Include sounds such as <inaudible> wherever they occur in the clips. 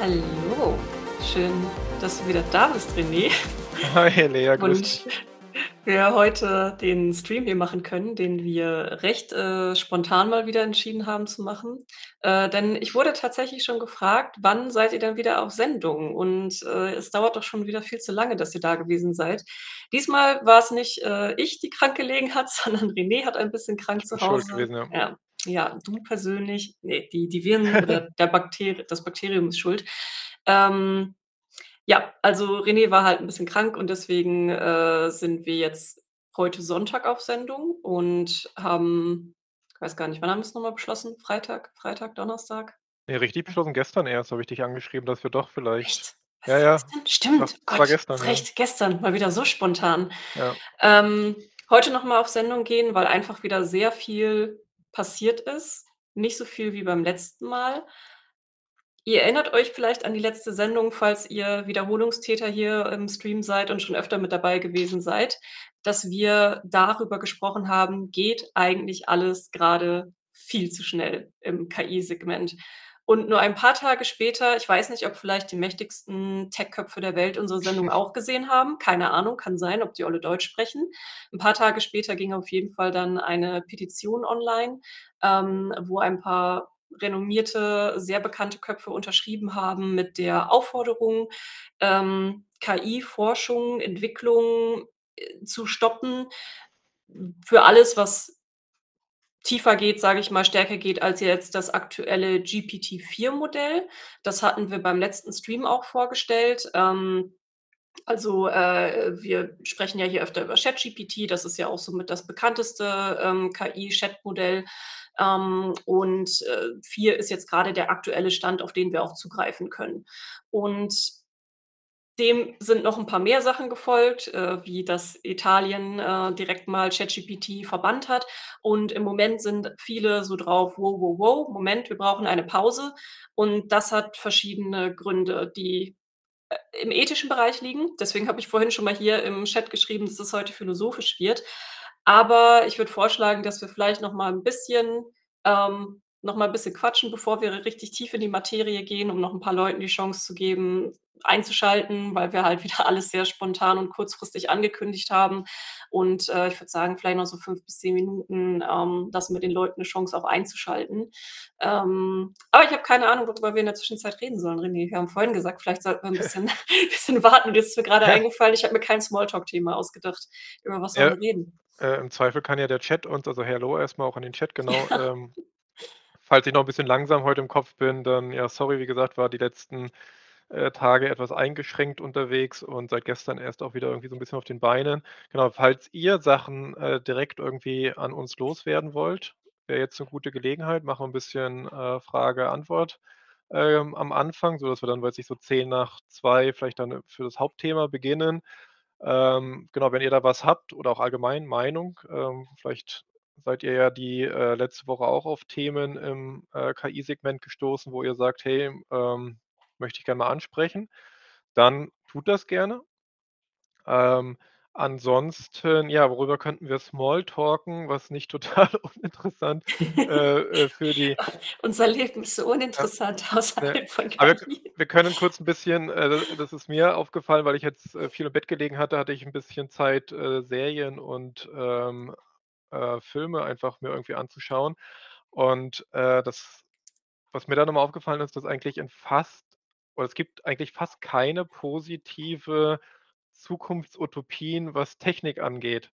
Hallo, schön, dass du wieder da bist, René. Hi Lea, grüß Und dich. wir heute den Stream hier machen können, den wir recht, äh, spontan mal wieder entschieden haben zu machen. Äh, denn ich wurde tatsächlich schon gefragt: „Wann seid ihr denn wieder auf Sendung?“ Und, äh, es dauert doch schon wieder viel zu lange, dass ihr da gewesen seid. Diesmal war's nicht, äh, ich, die krank gelegen hat, <laughs> sondern René hat ein bisschen krank zu bin schuld Hause. gewesen, ja. Ja, ja, du persönlich ne, die die Viren oder <laughs> der Bakteri das Bakterium ist schuld. Ähm, ja, also René war halt 'n bisschen krank und deswegen, äh, sind wir jetzt heute Sonntag auf Sendung und haben ich weiß gar nicht, wann haben wir's noch mal beschlossen? Freitag Freitag, Donnerstag? Ne, richtig beschlossen gestern erst, habe ich dich angeschrieben, dass wir doch vielleicht Echt? ja, Was ja, doch, Stimmt, es war Gott, gestern, hast ja. recht, gestern, mal wieder so spontan. Ja. Ähm, heute noch mal auf Sendung gehen, weil einfach wieder sehr viel passiert ist, nicht so viel wie beim letzten Mal. Ihr erinnert euch vielleicht an die letzte Sendung, falls ihr Wiederholungstäter hier im Stream seid und schon öfter mit dabei gewesen seid, dass wir darüber gesprochen haben: „Geht eigentlich alles grade viel zu schnell im KI-Segment?“ Und nur ein paar Tage später ich weiß nicht, ob vielleicht die mächtigsten Tech-Köpfe der Welt unsere Sendung auch gesehen haben, keine Ahnung, kann sein, ob die alle Deutsch sprechen. 'N paar Tage später ging auf jeden Fall dann eine Petition online, ähm, wo ein paar renommierte, sehr bekannte Köpfe unterschrieben haben mit der Aufforderung, ähm, KI-Forschung, Entwicklung, äh, zu stoppen für alles, was tiefer geht, sage ich mal, stärker geht als jetzt das aktuelle GPT-4-Modell. Das hatten wir beim letzten Stream auch vorgestellt. Ähm, also, äh, wir sprechen ja hier öfter über ChatGPT, das ist ja auch somit das bekannteste, ähm, KI-Chat-Modell. Ähm, und, äh, 4 ist jetzt grade der aktuelle Stand, auf den wir auch zugreifen können. Und dem sind noch 'n paar mehr Sachen gefolgt, äh, wie dass Italien, äh, direkt mal ChatGPT verbannt hat. Und im Moment sind viele so drauf: „Wow, wow, wow, Moment, wir brauchen eine Pause.“ Und das hat verschiedene Gründe, die, äh, im ethischen Bereich liegen. Deswegen habe ich vorhin schon mal hier im Chat geschrieben, dass es heute philosophisch wird. Aber ich würde vorschlagen, dass wir vielleicht noch mal 'n bisschen ähm, noch mal 'n bisschen quatschen, bevor wir richtig tief in die Materie gehen, um noch 'n paar Leuten die Chance zu geben, einzuschalten, weil wir halt <laughs> wieder alles sehr spontan und kurzfristig angekündigt haben. Und, äh, ich würde sagen, vielleicht noch so 5 bis 10 Minuten, ähm, lassen wir den Leuten 'ne Chance, auch einzuschalten. Ähm, aber ich habe keine Ahnung, worüber wir in der Zwischenzeit reden sollen, René. Wir haben vorhin gesagt, vielleicht sollten wir 'n bisschen <laughs> <laughs> bisschen warten und jetzt ist mir grade Ja. eingefallen, ich habe mir kein Smalltalk-Thema ausgedacht. Über was sollen Ja, wir reden? äh, im Zweifel kann ja der Chat uns also Hello erst mal auch an den Chat, genau, ähm falls ich noch 'n bisschen langsam heute im Kopf bin, dann ja, sorry, wie gesagt, war die letzten, äh, Tage etwas eingeschränkt unterwegs und seit gestern erst auch wieder irgendwie so 'n bisschen auf den Beinen. Genau, falls ihr Sachen, äh, direkt irgendwie an uns loswerden wollt, wäre jetzt 'ne gute Gelegenheit. Machen wir 'n bisschen, äh, Frage-Antwort, ähm, am Anfang, sodass wir dann, weiß ich, so 1:50 vielleicht dann, für das Hauptthema beginnen. Ähm, genau, wenn ihr da was habt oder auch allgemein Meinung, ähm, vielleicht seid ihr ja die, äh, letzte Woche auch auf Themen im, äh, KI-Segment gestoßen, wo ihr sagt: „Hey, ähm, möchte ich gern mal ansprechen“, dann tut das gerne. Ähm, ansonsten, ja, worüber könnten wir Small-talken, was nicht <laughs> total uninteressant, äh, äh, für die <laughs> Unser Leben ist so uninteressant ne, außerhalb von aber wir KI. können kurz 'n bisschen äh, das ist mir aufgefallen, weil ich jetzt, äh, viel im Bett gelegen hatte, hatte ich 'n bisschen Zeit, äh, Serien und, ähm, äh, Filme einfach mir irgendwie anzuschauen. Und, äh, das was mir da noch mal aufgefallen ist, dass eigentlich in fast oder es gibt eigentlich fast keine positive Zukunftsutopien, was Technik angeht.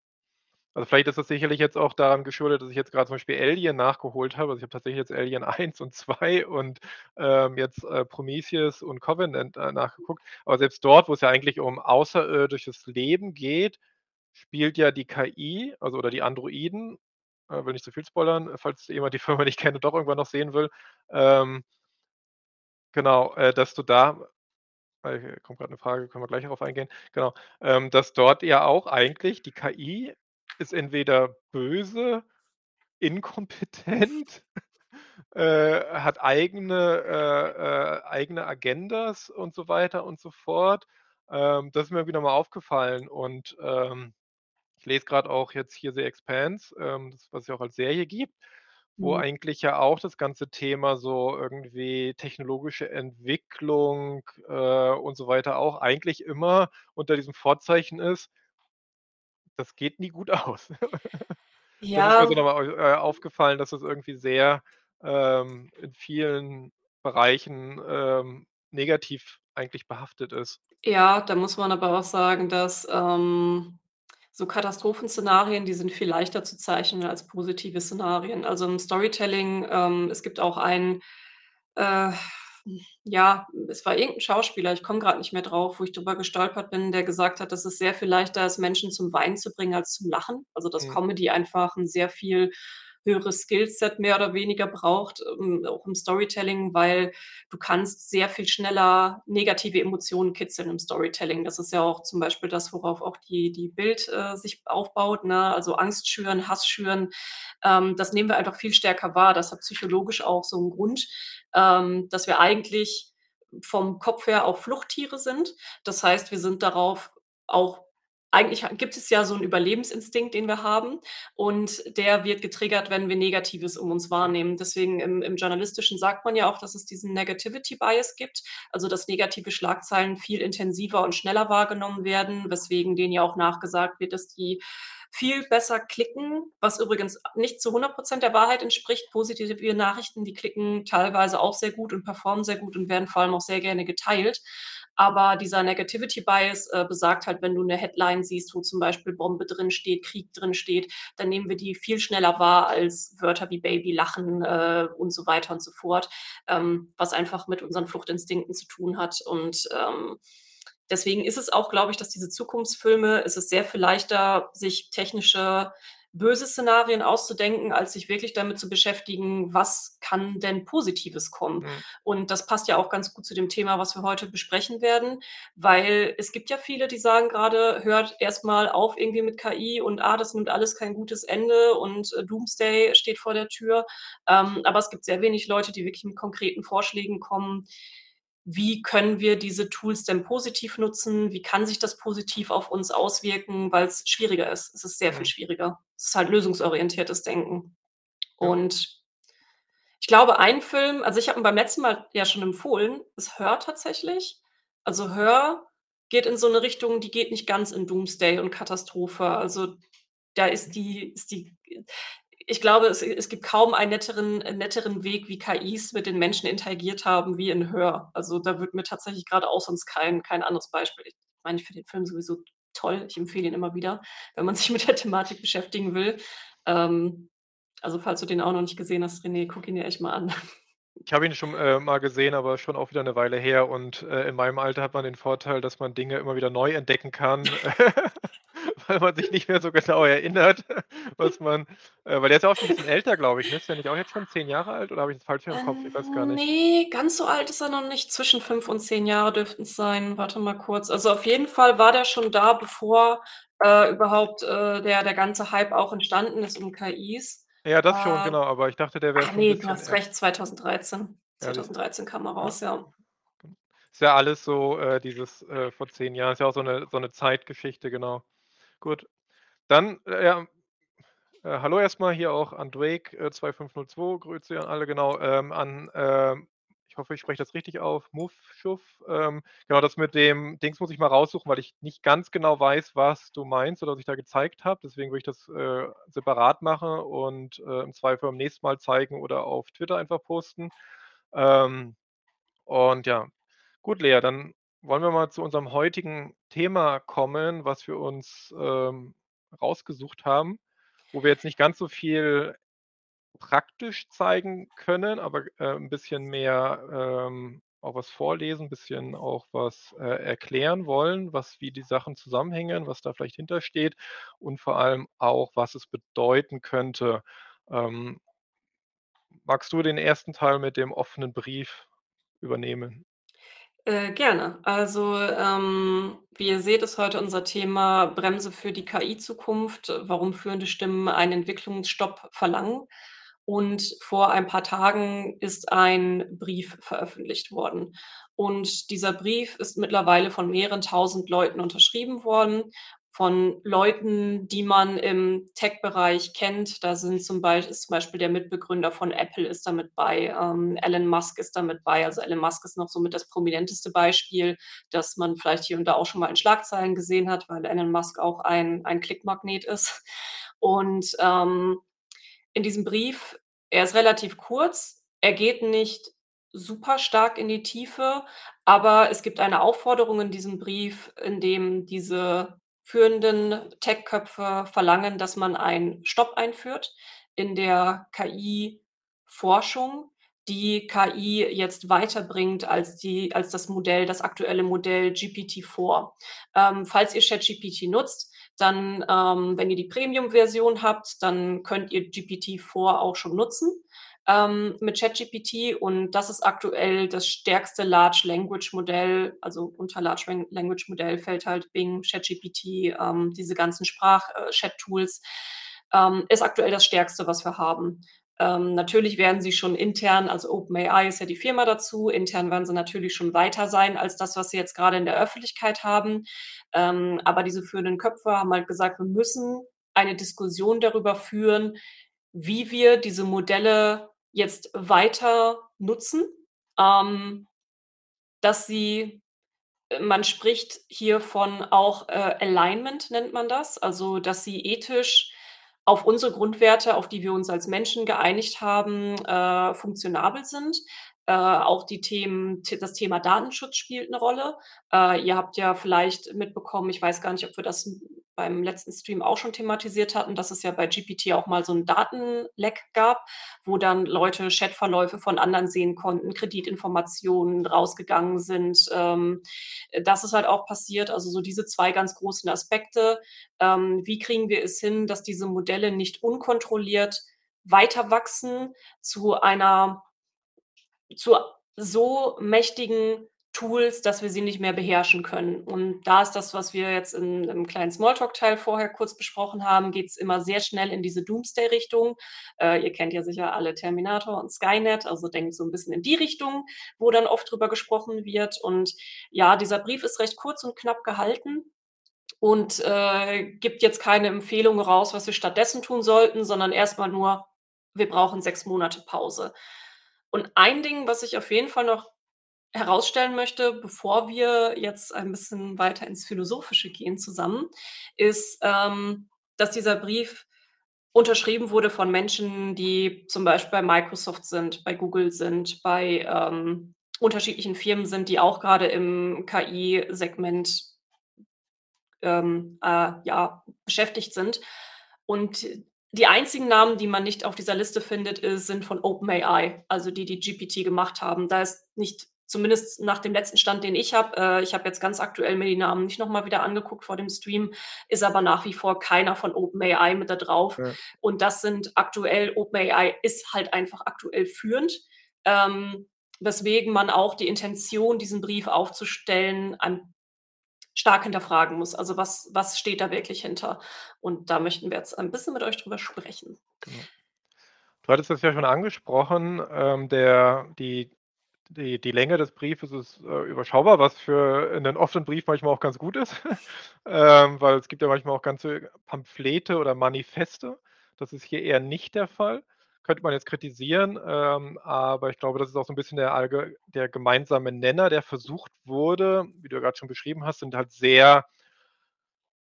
Also, vielleicht ist das sicherlich jetzt auch daran geschuldet, dass ich jetzt grad zum Beispiel Alien nachgeholt habe. Also, ich habe tatsächlich jetzt Alien <laughs> 1 und 2 und, ähm, jetzt, äh, Prometheus und Covenant, äh, nachgeguckt. Aber selbst dort, wo's ja eigentlich um außerirdisches Leben geht, spielt ja die KI, also oder die Androiden äh, will nicht zu viel spoilern, falls jemand die <laughs> Firma nicht kennt und doch irgendwann noch sehen will. Ähm genau, äh, dass du da äh, kommt grad 'ne Frage, können wir gleich darauf eingehen. Genau, ähm, dass dort ja auch eigentlich die KI ist entweder böse, inkompetent, <laughs> äh, hat eigene äh, äh, eigene Agendas und so weiter und so fort. Ähm, das ist mir irgendwie noch mal aufgefallen und, ähm, ich lese grad auch jetzt hier „The Expanse“, ähm, das was es ja auch als Serie gibt. wo Mhm. eigentlich ja auch das ganze Thema so irgendwie technologische Entwicklung, äh, und so weiter auch eigentlich immer unter diesem Vorzeichen ist das geht nie gut <laughs> aus. Das ist mir so Ja. noch mal, äh, aufgefallen, dass es irgendwie sehr, ähm, in vielen Bereichen, ähm, negativ eigentlich behaftet ist. Ja, da muss man aber auch sagen, dass, ähm, so Katastrophenszenarien, die sind viel leichter zu zeichnen als positive Szenarien. Also, im Storytelling ähm, es gibt auch ein, äh, ja, es war irgend 'n Schauspieler, ich komme grad nicht mehr drauf, wo ich drüber gestolpert bin, der gesagt hat, dass es sehr viel leichter ist, Menschen zum Weinen zu bringen als zum Lachen. Also, dass Mhm. Comedy einfach 'n sehr viel höheres Skillset mehr oder weniger braucht, ähm, auch im Storytelling, weil du kannst sehr viel schneller negative Emotionen kitzeln im Storytelling. Das ist ja auch zum Beispiel das, worauf auch die die Bild äh, sich aufbaut, ne? Also, Angst schüren, Hass schüren. Ähm, das nehmen wir einfach viel stärker wahr. Das hat psychologisch auch so 'n Grund, ähm, dass wir eigentlich vom Kopf her auch Fluchttiere sind. Das heißt, wir sind darauf auch eigentlich gibt es ja so 'n Überlebensinstinkt, den wir haben und der wird getriggert, wenn wir Negatives um uns wahrnehmen. Deswegen im im Journalistischen sagt man ja auch, dass es diesen Negativity Bias gibt, also, dass negative Schlagzeilen viel intensiver und schneller wahrgenommen werden, weswegen denen ja auch nachgesagt wird, dass die viel besser klicken, was übrigens nicht zu 100 % der Wahrheit entspricht. Positive Nachrichten, die klicken teilweise auch sehr gut und performen sehr gut und werden vor allem auch sehr gerne geteilt. Aber dieser Negativity Bias, äh, besagt halt, wenn du 'ne Headline siehst, wo zum Beispiel Bombe drinsteht, Krieg drinsteht, dann nehmen wir die viel schneller wahr als Wörter wie Baby, Lachen, äh, und so weiter und so fort, ähm, was einfach mit unseren Fluchtinstinkten zu tun hat. Und, ähm, deswegen ist es auch, glaube ich, dass diese Zukunftsfilme es ist sehr viel leichter, sich technische böse Szenarien auszudenken, als sich wirklich damit zu beschäftigen: „Was kann denn Positives kommen?“ Mhm. Und das passt ja auch ganz gut zu dem Thema, was wir heute besprechen werden, weil es gibt ja viele, die sagen grade: „Hört erst mal auf irgendwie mit KI und, ah, das nimmt alles kein gutes Ende und, äh, Doomsday steht vor der Tür.“ Ähm, aber es gibt sehr wenig Leute, die wirklich mit konkreten Vorschlägen kommen. Wie können wir diese Tools denn positiv nutzen? Wie kann sich das positiv auf uns auswirken, weil's schwieriger ist. Es ist sehr viel Mhm. schwieriger. Es ist halt lösungsorientiertes Denken. Ja. Und ich glaube, ein Film also, ich habe ihn beim letzten Mal ja schon empfohlen, ist Her tatsächlich. Also, Her geht in so 'ne Richtung, die geht nicht ganz in Doomsday und Katastrophe. Also, da ist die ist die ich glaube, es es gibt kaum einen netteren netteren Weg, wie KIs mit den Menschen interagiert haben wie in Her. Also, da würde mir tatsächlich grade auch sonst kein kein anderes Beispiel ich meine, ich finde den Film sowieso toll. Ich empfehle ihn immer wieder, wenn man <laughs> sich mit der Thematik beschäftigen will. Ähm, also, falls du den auch noch nicht gesehen hast, René, guck ihn dir echt mal an. Ich habe ihn schon, äh, mal gesehen, aber schon auch wieder 'ne Weile her und, äh, in meinem Alter hat man den Vorteil, dass man Dinge immer wieder neu entdecken kann, <laughs> <laughs> <laughs> weil man sich nicht mehr so genau erinnert, <laughs> was man äh, weil der ist ja auch schon 'n bisschen älter, glaube ich, ne? Ist der nicht auch jetzt schon 10 Jahre alt oder habe ich das falsch im Kopf? Ich weiß gar Ähm, nicht. ne, ganz so alt ist er noch nicht. Zwischen 5 und 10 Jahre dürften's sein. Warte mal kurz. Also, auf jeden Fall war der schon da, bevor, äh, überhaupt, äh, der der ganze Hype auch entstanden ist um KIs. Ja, das schon, Äh, genau, aber ich dachte, der wäre ach schon 'n ne, du hast recht, 2013. Ja, siehst du. 2013 kam er Ja, raus, ja. genau. Ist ja alles so, äh, dieses, äh, vor 10 Jahren ist ja auch so 'ne so 'ne Zeitgeschichte, genau. Gut, dann, äh, ja äh, hallo erst mal hier auch an Drake, äh, 2502, Grüezi an alle, genau, ähm, an, ähm ich hoffe, ich spreche das richtig auf, Mufschuff. Ähm, genau, das mit dem Dings muss ich mal raussuchen, weil ich nicht ganz genau weiß, was du meinst oder was ich da gezeigt habe. Deswegen würde ich das, äh, separat machen und, äh, im Zweifel beim nächsten Mal zeigen oder auf Twitter einfach posten. Ähm, und ja. Gut, Lea, dann wollen wir mal zu unserem heutigen Thema kommen, was wir uns, ähm, rausgesucht haben, wo wir jetzt nicht ganz so viel praktisch zeigen können, aber, äh, 'n bisschen mehr, ähm, auch was vorlesen, bisschen auch was, äh, erklären wollen, was wie die Sachen zusammenhängen, was da vielleicht hintersteht und vor allem auch, was es bedeuten könnte. Ähm magst du den 1. Teil mit dem offenen Brief übernehmen? Äh, gerne. Also, ähm, wie ihr seht, ist heute unser Thema Bremse für die KI-Zukunft, warum führende Stimmen einen Entwicklungsstopp verlangen. Und vor ein paar Tagen ist ein Brief veröffentlicht worden. Und dieser Brief ist mittlerweile von mehreren 1.000 Leuten unterschrieben worden. Von Leuten, die man im Tech-Bereich kennt. Da sind zum Beisch ist zum Beispiel der Mitbegründer von Apple ist da mit bei, ähm, Elon Musk ist da mit bei. Also, Elon Musk ist noch somit das prominenteste Beispiel, das man vielleicht hier und da auch schon mal in Schlagzeilen gesehen hat, weil Elon Musk auch ein ein Klickmagnet ist. Und, ähm, in diesem Brief er ist relativ kurz, er geht nicht super stark in die Tiefe, aber es gibt eine Aufforderung in diesem Brief, in dem diese führenden Tech-Köpfe verlangen, dass man einen Stopp einführt in der KI-Forschung, die KI jetzt weiterbringt als die als das Modell das aktuelle Modell GPT-4. Ähm, falls ihr ChatGPT nutzt, dann, ähm, wenn ihr die Premium-Version habt, dann könnt ihr GPT-4 auch schon nutzen, ähm, mit ChatGPT und das ist aktuell das stärkste Large Language Modell. Also, unter Large Lang Language Modell fällt halt Bing, ChatGPT, ähm, diese ganzen Sprach äh, ähm, ist aktuell das Stärkste, was wir haben. Ähm, natürlich werden sie schon intern also, OpenAI ist ja die Firma dazu, intern werden sie natürlich schon weiter sein als das, was sie jetzt grade in der Öffentlichkeit haben. Ähm, aber diese führenden Köpfe haben halt gesagt: „Wir müssen eine Diskussion darüber führen, wie wir diese Modelle jetzt weiter nutzen, ähm, dass sie“ äh, man spricht hier von auch, äh, Alignment nennt man das, also, dass sie ethisch auf unsere Grundwerte, auf die wir uns als Menschen geeinigt haben, äh, funktionabel sind. Äh, auch die Themen das Thema Datenschutz spielt 'ne Rolle. Äh, ihr habt ja vielleicht mitbekommen ich weiß gar nicht, ob wir das beim letzten Stream auch schon thematisiert hatten, dass es ja bei GPT auch mal so 'n Datenleck gab, wo dann Leute Chatverläufe von anderen sehen konnten, Kreditinformationen rausgegangen sind. Ähm, äh, das ist halt auch passiert, also, so diese 2 ganz großen Aspekte. Ähm, wie kriegen wir es hin, dass diese Modelle nicht unkontrolliert weiter wachsen zu einer zu so mächtigen Tools, dass wir sie nicht mehr beherrschen können. Und da ist das, was wir jetzt in im kleinen Smalltalk-Teil vorher kurz besprochen haben, geht's immer sehr schnell in diese Doomsday-Richtung. Äh, ihr kennt ja sicher alle Terminator und Skynet, also denkt so 'n bisschen in die Richtung, wo dann oft drüber gesprochen wird. Und ja, dieser Brief ist recht kurz und knapp gehalten und, äh, gibt jetzt keine Empfehlung raus, was wir stattdessen tun sollten, sondern erst mal nur: „Wir brauchen 6 Monate Pause.“ Und ein Ding, was ich auf jeden Fall noch herausstellen möchte, bevor wir jetzt ein bisschen weiter ins Philosophische gehen zusammen, ist, ähm, dass dieser Brief unterschrieben wurde von Menschen, die zum Beispiel bei Microsoft sind, bei Google sind, bei, ähm, unterschiedlichen Firmen sind, die auch grade im KI-Segment ähm, äh, ja, beschäftigt sind. Und die einzigen Namen, die man nicht auf dieser Liste findet, äh, sind von OpenAI, also die, die GPT gemacht haben. Da ist nicht zumindest nach dem letzten Stand, den ich habe äh, ich habe jetzt ganz aktuell mir die Namen nicht noch mal wieder angeguckt vor dem Stream, ist aber nach wie vor keiner von OpenAI mit da drauf. Ja. Und das sind aktuell OpenAI ist halt einfach aktuell führend, ähm, weswegen man auch die Intention, diesen Brief aufzustellen, an stark hinterfragen muss. Also, was was steht da wirklich hinter? Und da möchten wir jetzt ein bisschen mit euch drüber sprechen. Du hattest das ja schon angesprochen, ähm, der die die die Länge des Briefes ist, äh, überschaubar, was für 'nen offenen Brief manchmal auch ganz gut ist. <laughs> Ähm, weil es gibt ja manchmal auch ganze Pamphlete oder Manifeste. Das ist hier eher nicht der Fall. Könnte man jetzt kritisieren, ähm, aber ich glaube, das ist auch so 'n bisschen der der gemeinsame Nenner, der versucht wurde, wie du ja grad schon beschrieben hast, sind halt sehr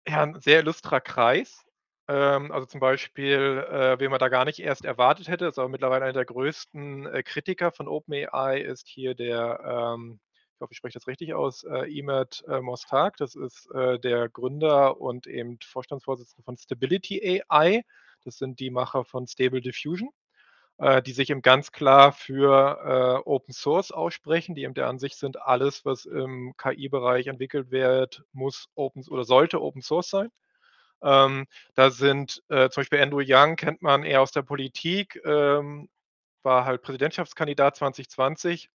ja, 'n sehr illustrer Kreis. Ähm, also, zum Beispiel, äh, wen man da gar nicht erst erwartet hätte, ist aber mittlerweile einer der größten, äh, Kritiker von OpenAI ist hier der, ähm ich hoffe, ich spreche das richtig aus, äh, Emad, äh, Mostak. Das ist, äh, der Gründer und eben Vorstandsvorsitzende von Stability AI. Das sind die Macher von Stable Diffusion, die sich eben ganz klar für, äh, Open Source aussprechen, die eben der Ansicht sind, alles, was im KI-Bereich entwickelt wird, muss Open oder sollte Open Source sein. Ähm, da sind, äh, zum Beispiel Andrew Yang kennt man eher aus der Politik, ähm, war halt Präsidentschaftskandidat 2020.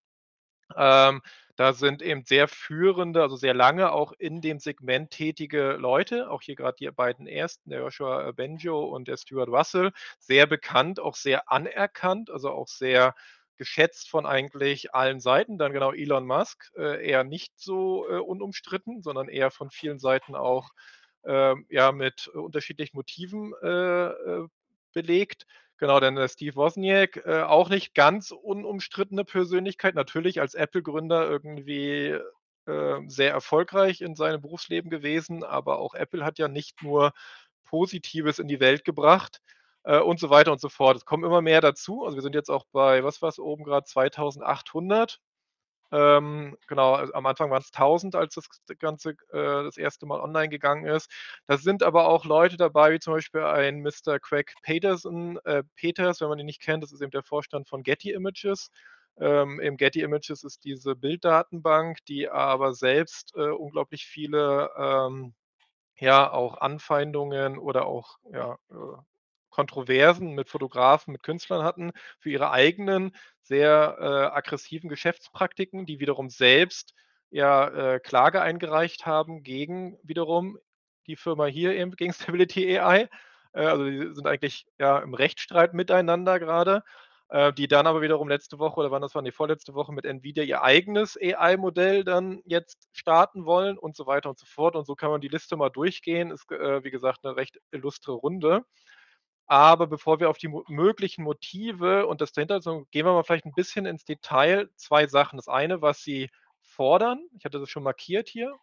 Ähm, da sind eben sehr führende, also, sehr lange auch in dem Segment tätige Leute, auch hier grad die beiden Ersten, der Joshua, äh, Bengio und der Stuart Russell, sehr bekannt, auch sehr anerkannt, also, auch sehr geschätzt von eigentlich allen Seiten. Dann genau Elon Musk, äh, eher nicht so, äh, unumstritten, sondern eher von vielen Seiten auch, ähm, ja, mit unterschiedlichen Motiven, äh, äh, belegt. Genau, denn der Steve Wozniak, äh, auch nicht ganz unumstrittene Persönlichkeit, natürlich als Apple-Gründer irgendwie, äh, sehr erfolgreich in seinem Berufsleben gewesen, aber auch Apple hat ja nicht nur Positives in die Welt gebracht, äh, und so weiter und so fort. Es kommen immer mehr dazu. Also, wir sind jetzt auch bei, was war's oben grad, 2.800. Ähm, genau, also am Anfang waren's 1.000, als das Ganze, äh, das 1. Mal online gegangen ist. Da sind aber auch Leute dabei, wie zum Beispiel ein Mister Craig Peterson äh, Peters, wenn man ihn nicht kennt, das ist eben der Vorstand von Getty Images. Ähm, Getty Images ist diese Bilddatenbank, die aber selbst, äh, unglaublich viele, ähm, ja, auch Anfeindungen oder auch, ja, äh, Kontroversen mit Fotografen, mit Künstlern hatten für ihre eigenen sehr, äh, aggressiven Geschäftspraktiken, die wiederum selbst, ja, äh, Klage eingereicht haben gegen wiederum die Firma hier eben, gegen <laughs> Stability AI. Äh, also, die sind eigentlich, ja, im Rechtsstreit miteinander grade, äh, die dann aber wiederum letzte Woche oder wann das war, ne, vorletzte Woche mit Nvidia ihr eigenes AI-Modell dann jetzt starten wollen und so weiter und so fort. Und so kann man die Liste mal durchgehen. Ist, äh, wie gesagt, 'ne recht illustre Runde. Aber bevor wir auf die möglichen Motive und das dahinter so gehen wir mal vielleicht 'n bisschen ins Detail. 2 Sachen. Das eine, was sie fordern, ich hatte das schon markiert hier,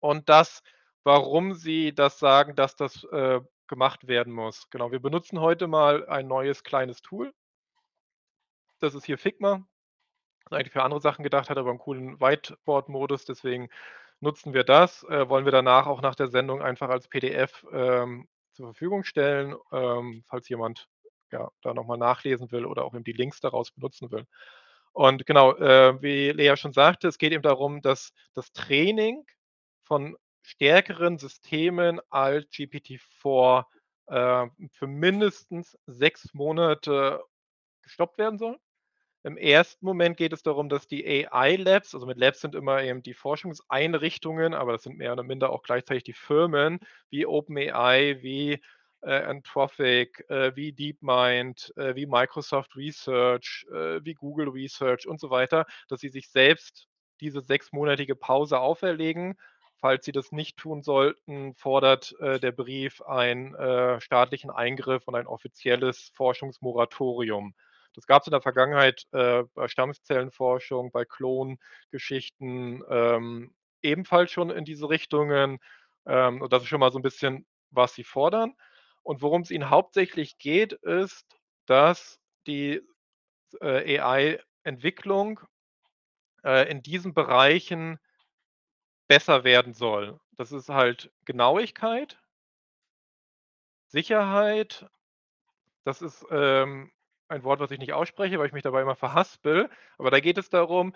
und das, warum sie das sagen, dass das, äh, gemacht werden muss. Genau, wir benutzen heute mal ein neues kleines Tool. Das ist hier Figma. Ist eigentlich für andere Sachen gedacht, hat aber 'n coolen Whiteboard-Modus, deswegen nutzen wir das. Äh, wollen wir danach auch nach der Sendung einfach als PDF, ähm, zur Verfügung stellen, ähm, falls jemand, ja, da noch mal nachlesen will oder auch eben die Links daraus benutzen will. Und genau, äh, wie Lea schon sagte, es geht eben darum, dass das Training von stärkeren Systemen als GPT-4, äh, für mindestens 6 Monate gestoppt werden soll. Im 1. Moment geht es darum, dass die AI-Labs also, mit Labs sind immer eben die Forschungseinrichtungen, aber das sind mehr oder minder auch gleichzeitig die Firmen wie OpenAI, wie, äh, Anthropic, äh, wie DeepMind, äh, wie Microsoft Research, äh, wie Google Research und so weiter, dass sie sich selbst diese sechsmonatige Pause auferlegen. Falls sie das nicht tun sollten, fordert, äh, der Brief einen, äh, staatlichen Eingriff und ein offizielles Forschungsmoratorium. Das gab's in der Vergangenheit, äh, bei Stammzellenforschung, bei Klongeschichten, ähm, ebenfalls schon in diese Richtungen. Ähm, und das ist schon mal so 'n bisschen, was sie fordern. Und worum's ihnen hauptsächlich geht, ist, dass die, äh, AI-Entwicklung, äh, in diesen Bereichen besser werden soll. Das ist halt Genauigkeit Sicherheit. Das ist, ähm, ein Wort, was ich nicht ausspreche, weil ich mich dabei immer verhaspel. Aber da geht es darum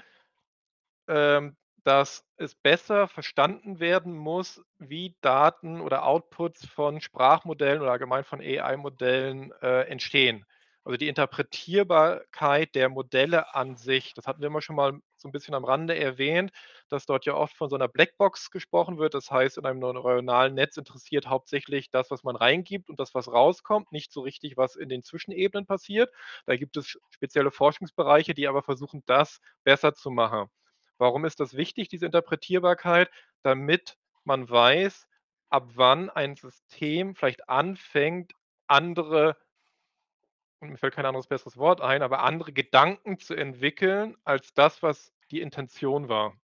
ähm, dass es besser verstanden werden muss, wie Daten oder Outputs von Sprachmodellen oder allgemein von AI-Modellen, äh, entstehen. Also, die Interpretierbarkeit der Modelle an sich, das hatten wir immer schon mal so 'n bisschen am Rande erwähnt, dass dort ja oft von so 'ner Blackbox gesprochen wird. Das heißt, in einem neuronalen Netz interessiert hauptsächlich das, was man reingibt und das, was rauskommt, nicht so richtig, was in den Zwischenebenen passiert. Da gibt es spezielle Forschungsbereiche, die aber versuchen, das besser zu machen. Warum ist das wichtig, diese Interpretierbarkeit? Damit man weiß, ab wann ein System vielleicht anfängt, andere und mir fällt kein anderes besseres Wort ein, aber andere Gedanken zu entwickeln als das, was die Intention war.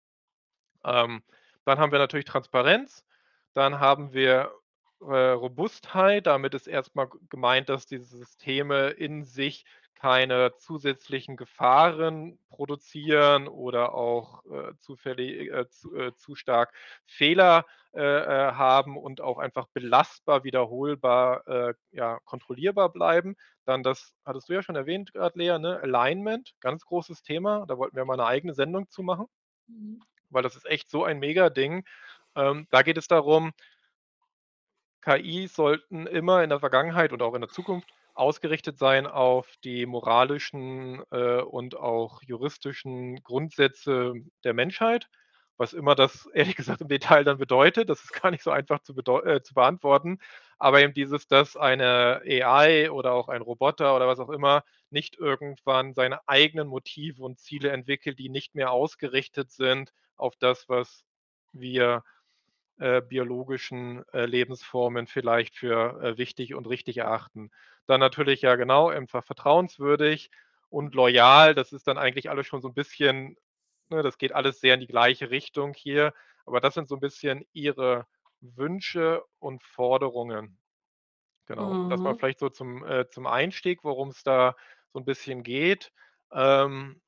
Ähm, dann haben wir natürlich Transparenz. Dann haben wir, äh, Robustheit. Damit ist erst mal g gemeint, dass diese Systeme in sich keine zusätzlichen Gefahren produzieren oder auch, äh, zufälli äh, zu äh, zu stark Fehler, äh, äh, haben und auch einfach belastbar, wiederholbar, äh, ja, kontrollierbar bleiben. Dann das hattest du ja schon erwähnt grad, Lea, ne, Alignment, ganz großes Thema. Da wollten wir mal 'ne eigene Sendung zu machen, Mhm. weil das ist echt so ein Megading. Ähm, da geht es darum KIs sollten immer in der Vergangenheit und auch in der Zukunft ausgerichtet sein auf die moralischen, äh, und auch juristischen Grundsätze der Menschheit. Was immer das <laughs> ehrlich gesagt im Detail dann bedeutet, das ist gar nicht so einfach zu äh, zu beantworten. Aber eben dieses, dass eine AI oder auch ein Roboter oder was auch immer nicht irgendwann seine eigenen Motive und Ziele entwickelt, die nicht mehr ausgerichtet sind auf das, was wir äh, biologischen, äh, Lebensformen vielleicht für, äh, wichtig und richtig erachten. Dann natürlich ja genau, einfach vertrauenswürdig und loyal. Das ist dann eigentlich alles schon so 'n bisschen ne, das geht alles sehr in die gleiche Richtung hier. Aber das sind so 'n bisschen ihre Wünsche und Forderungen. Genau. Das mal Mhm. vielleicht so zum zum Einstieg, worum's da so 'n bisschen geht. Ähm,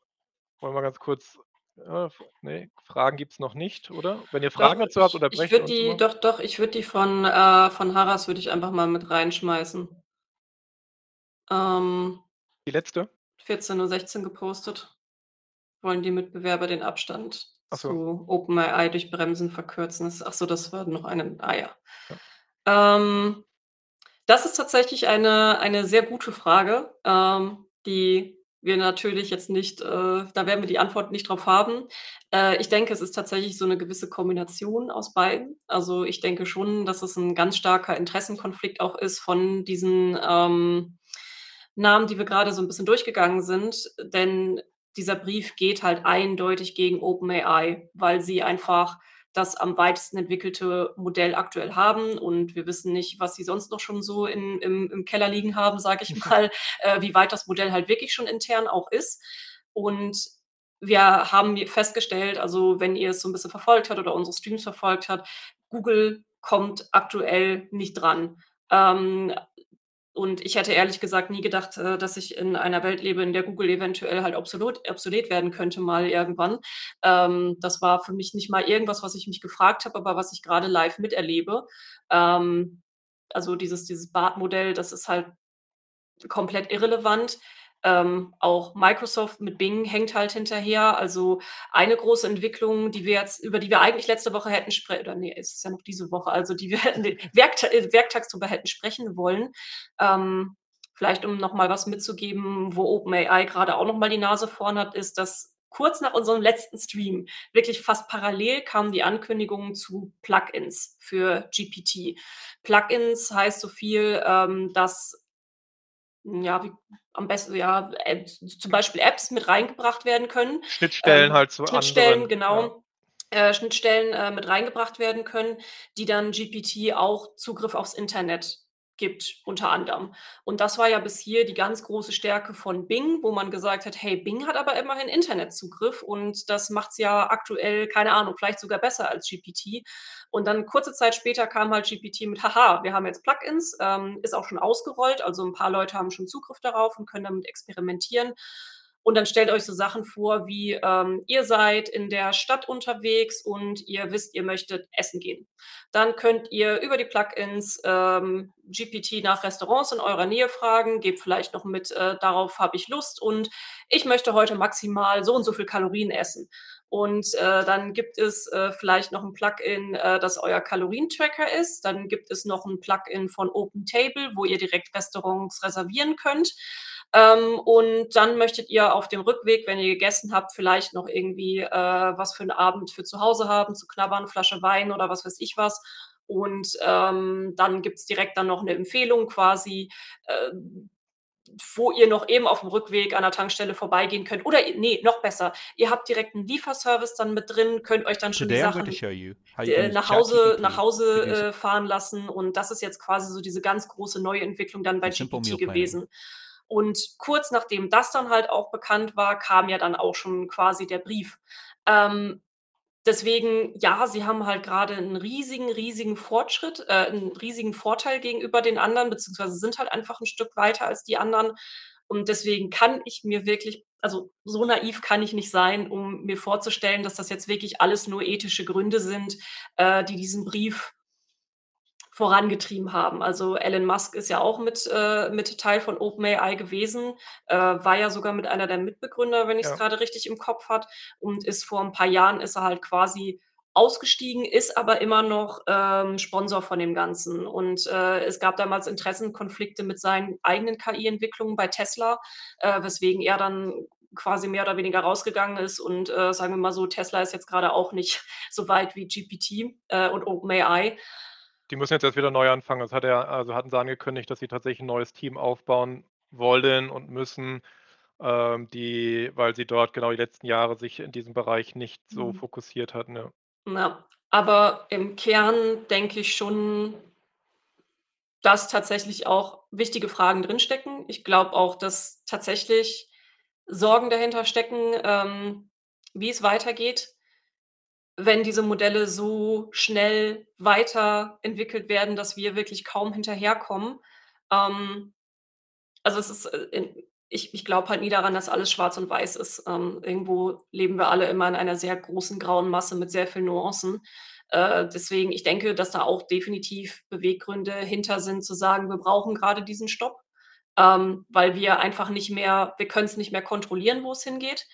wollen wir ganz kurz äh, f ne, Fragen gibt's noch nicht, oder? Wenn ihr Doch, Fragen dazu habt, ich ich würde die doch, doch, ich würde die von äh, von Harras würde ich einfach mal mit reinschmeißen. Ähm Die letzte? 14:16 gepostet. Wollen die Mitbewerber den Abstand so. zu OpenAI durch Bremsen verkürzen? Das ach so, das war noch eine ah ja. Ja. Ähm, das ist tatsächlich eine eine sehr gute Frage, ähm, die wir natürlich jetzt nicht äh, da werden wir die Antwort nicht drauf haben. Äh, ich denke, es ist tatsächlich so 'ne gewisse Kombination aus beiden. Also, ich denke schon, dass es 'n ganz starker Interessenkonflikt auch ist von diesen, ähm, Namen, die wir grade so 'n bisschen durchgegangen sind. Denn dieser Brief geht halt eindeutig gegen OpenAI, weil sie einfach das am weitesten entwickelte Modell aktuell haben und wir wissen nicht, was sie sonst noch schon so in im im Keller liegen haben, sage ich mal, äh, wie weit das Modell halt wirklich schon intern auch ist. Und wir haben festgestellt, also, wenn ihr es so 'n bisschen verfolgt habt oder unsere Streams verfolgt habt, Google kommt aktuell nicht dran. Ähm, und ich hätte ehrlich gesagt nie gedacht, äh, dass ich in einer Welt lebe, in der Google eventuell halt obsolut obsolet werden könnte mal irgendwann. Ähm, das war für mich nicht mal irgendwas, was ich mich gefragt habe, aber was ich grade live miterlebe. Ähm, also, dieses dieses Bard-Modell, das ist halt komplett irrelevant. Ähm, auch Microsoft mit Bing hängt halt hinterher. Also, eine große Entwicklung, die wir jetzt über die wir eigentlich letzte Woche hätten spre oder ne, es ist ja noch diese Woche, also, die wir <laughs> werkta äh, werktags drüber hätten sprechen wollen. Ähm, vielleicht, um noch mal was mitzugeben, wo OpenAI grade auch noch mal die Nase vorn hat, ist, dass kurz nach unserem letzten Stream, wirklich fast parallel, kamen die Ankündigungen zu Plugins für GPT. Plugins heißt so viel, ähm, dass ja, wie am besten ja, äh, zum Beispiel Apps mit reingebracht werden können. Schnittstellen Ähm, halt zu Schnittstellen, anderen, ja. genau äh, Schnittstellen, äh, mit reingebracht werden können, die dann GPT auch Zugriff aufs Internet gibt, unter anderem. Und das war ja bis hier die ganz große Stärke von Bing, wo man gesagt hat: „Hey, Bing hat aber immerhin Internetzugriff und das macht's ja aktuell, keine Ahnung, vielleicht sogar besser als GPT.“ Und dann kurze Zeit später kam halt GPT mit: „Ha ha, wir haben jetzt Plugins“, ähm, ist auch schon ausgerollt. Also, 'n paar Leute haben schon Zugriff darauf und können damit experimentieren. Und dann stellt euch so Sachen vor wie, ähm, ihr seid in der Stadt unterwegs und ihr wisst, ihr möchtet essen gehen. Dann könnt ihr über die Plugins, ähm, GPT nach Restaurants in eurer Nähe fragen, gebt vielleicht noch mit, äh: „Darauf habe ich Lust und ich möchte heute maximal so und so viel Kalorien essen.“ Und, äh, dann gibt es, äh, vielleicht noch 'n Plugin, äh, das euer Kalorientracker ist. Dann gibt es noch 'n Plugin von OpenTable, wo ihr direkt Restaurants reservieren könnt. Ähm, und dann möchtet ihr auf dem Rückweg, wenn ihr gegessen habt, vielleicht noch irgendwie, äh, was für 'n Abend für zu Hause haben, zu knabbern, Flasche Wein oder was weiß ich was. Und, ähm, dann gibt's direkt dann noch 'ne Empfehlung quasi, ähm, wo ihr noch eben aufm Rückweg an der Tankstelle vorbeigehen könnt. Oder i ne, noch besser, ihr habt direkt 'n Lieferservice dann mit drin, könnt euch dann schon die Today to Sachen äh, nach Hause nach Hause, äh, fahren lassen. Und das ist jetzt quasi so diese ganz große neue Entwicklung dann bei GPT meal planning. Und kurz nachdem das dann halt auch bekannt war, kam ja dann auch schon quasi der Brief. Ähm, deswegen, ja, sie haben halt grade 'n riesigen, riesigen Fortschritt äh, 'n riesigen Vorteil gegenüber den anderen, beziehungsweise sind halt einfach 'n Stück weiter als die anderen. Und deswegen kann ich mir wirklich also, so naiv kann ich nicht sein, um mir vorzustellen, dass das jetzt wirklich alles nur ethische Gründe sind, äh, die diesen Brief vorangetrieben haben. Also, Elon Musk ist ja auch mit äh, mit Teil von OpenAI gewesen, äh, war ja sogar mit einer der Mitbegründer, wenn ich's Ja. grade richtig im Kopf hat und ist vor 'n paar Jahren ist er halt quasi ausgestiegen, ist aber immer noch, ähm, Sponsor von dem Ganzen. Und, äh, es gab damals Interessenkonflikte mit seinen eigenen KI-Entwicklungen bei Tesla, äh, weswegen er dann quasi mehr oder weniger rausgegangen ist und, äh, sagen wir mal so, Tesla ist jetzt grade auch nicht <laughs> so weit wie GPT, äh, und OpenAI. Die müssen jetzt erst wieder neu anfangen. Das hat er also, hatten sie angekündigt, dass sie tatsächlich 'n neues Team aufbauen wollen und müssen, ähm, die weil sie dort genau die letzten Jahre sich in diesem Bereich nicht so Mhm. fokussiert hatten, ja. Ja. Aber im Kern denke ich schon dass tatsächlich auch wichtige Fragen drinstecken. Ich glaube auch, dass tatsächlich Sorgen dahinter stecken, ähm, wie es weitergeht wenn diese Modelle so schnell weiterentwickelt werden, dass wir wirklich kaum hinterherkommen. Ähm, also, es ist, äh, ich ich glaube halt nie daran, dass alles schwarz und weiß ist. Ähm, irgendwo leben wir alle immer in einer sehr großen grauen Masse mit sehr vielen Nuancen. Äh, deswegen ich denke, dass da auch definitiv Beweggründe hinter sind, zu sagen: „Wir brauchen grade diesen Stopp“, ähm, weil wir einfach nicht mehr wir können's nicht mehr kontrollieren, wo es hingeht.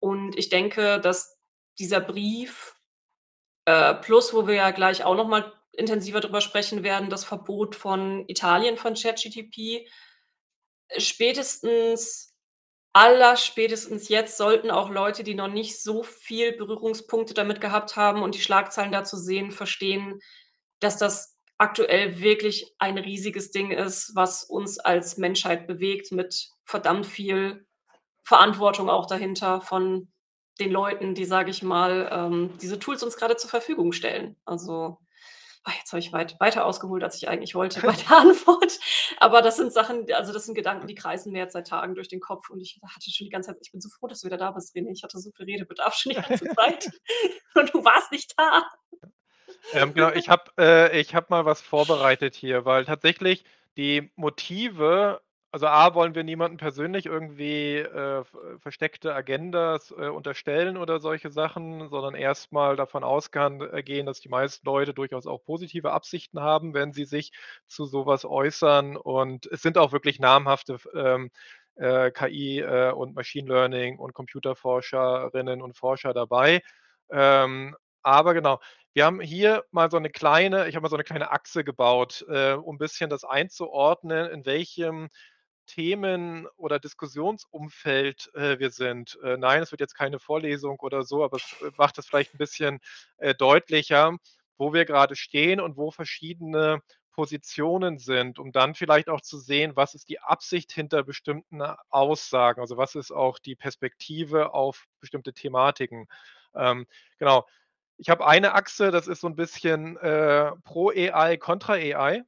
Und ich denke, dass dieser Brief, äh, plus wo wir ja gleich auch noch mal intensiver drüber sprechen werden, das Verbot von Italien von ChatGTP spätestens allerspätestens jetzt sollten auch Leute, die noch nicht so viel Berührungspunkte damit gehabt haben und die Schlagzeilen dazu sehen, verstehen, dass das aktuell wirklich ein riesiges Ding ist, was uns als Menschheit bewegt mit verdammt viel Verantwortung auch dahinter von den Leuten, die, sage ich mal, ähm, diese Tools uns grade zur Verfügung stellen. Also, ah, jetzt habe ich weit weiter ausgeholt, als ich eigentlich wollte bei der <laughs> Antwort. Aber das sind Sachen also, das sind Gedanken, die kreisen mir jetzt seit Tagen durch den Kopf und ich hatte schon die ganze Zeit ich bin so froh, dass du wieder da bist, René. Ich hatte so viel Redebedarf schon die <laughs> ganze Zeit <laughs> und du warst nicht da. Ähm, genau, ich habe äh, ich habe mal was vorbereitet hier, weil tatsächlich die Motive also, A, wollen wir niemanden persönlich irgendwie, äh, v versteckte Agendas, äh, unterstellen oder solche Sachen, sondern erst mal davon ausgehan äh, dass die meisten Leute durchaus auch positive Absichten haben, wenn sie sich zu so was äußern. Und es sind auch wirklich namhafte ähm, äh, KI, äh, und Machine Learning und Computerforscherinnen und Forscher dabei. Ähm, aber genau, wir haben hier mal so 'ne kleine ich habe mal so 'ne kleine Achse gebaut, äh, um bisschen das einzuordnen, in welchem Themen oder Diskussionsumfeld, äh, wir sind. Äh, nein, es wird jetzt keine Vorlesung oder so, aber es, äh, macht das vielleicht 'n bisschen, äh, deutlicher, wo wir grade stehen und wo verschiedene Positionen sind, um dann vielleicht auch zu sehen, was ist die Absicht hinter bestimmten Aussagen? Also, was ist auch die Perspektive auf bestimmte Thematiken? Ähm, genau. Ich habe eine Achse, das ist so 'n bisschen, äh, pro AI, contra AI.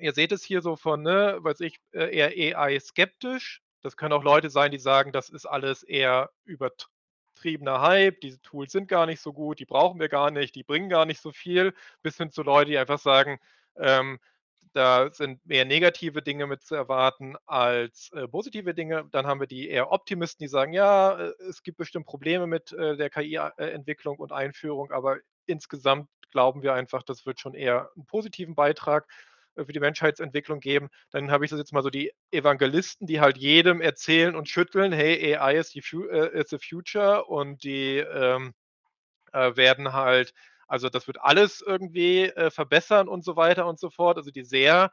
Ihr seht es hier so von, ne, weiß ich, äh, eher AI skeptisch. Das können auch Leute sein, die sagen, das ist alles eher übertriebener Hype, diese Tools sind gar nicht so gut, die brauchen wir gar nicht, die bringen gar nicht so viel, bis hin zu Leute, die einfach sagen, ähm, da sind mehr negative Dinge mit zu erwarten als, äh, positive Dinge. Dann haben wir die eher Optimisten, die sagen: „Ja, äh, es gibt bestimmt Probleme mit, äh, der KI a äh, und Einführung, aber insgesamt glauben wir einfach, das wird schon eher 'n positiven Beitrag, für die Menschheitsentwicklung geben.“ Dann habe ich das jetzt mal so die Evangelisten, die halt jedem erzählen und schütteln: „Hey, AI is äh, is the future“ und die, ähm, äh, werden halt also, das wird alles irgendwie, äh, verbessern und so weiter und so fort, also, die sehr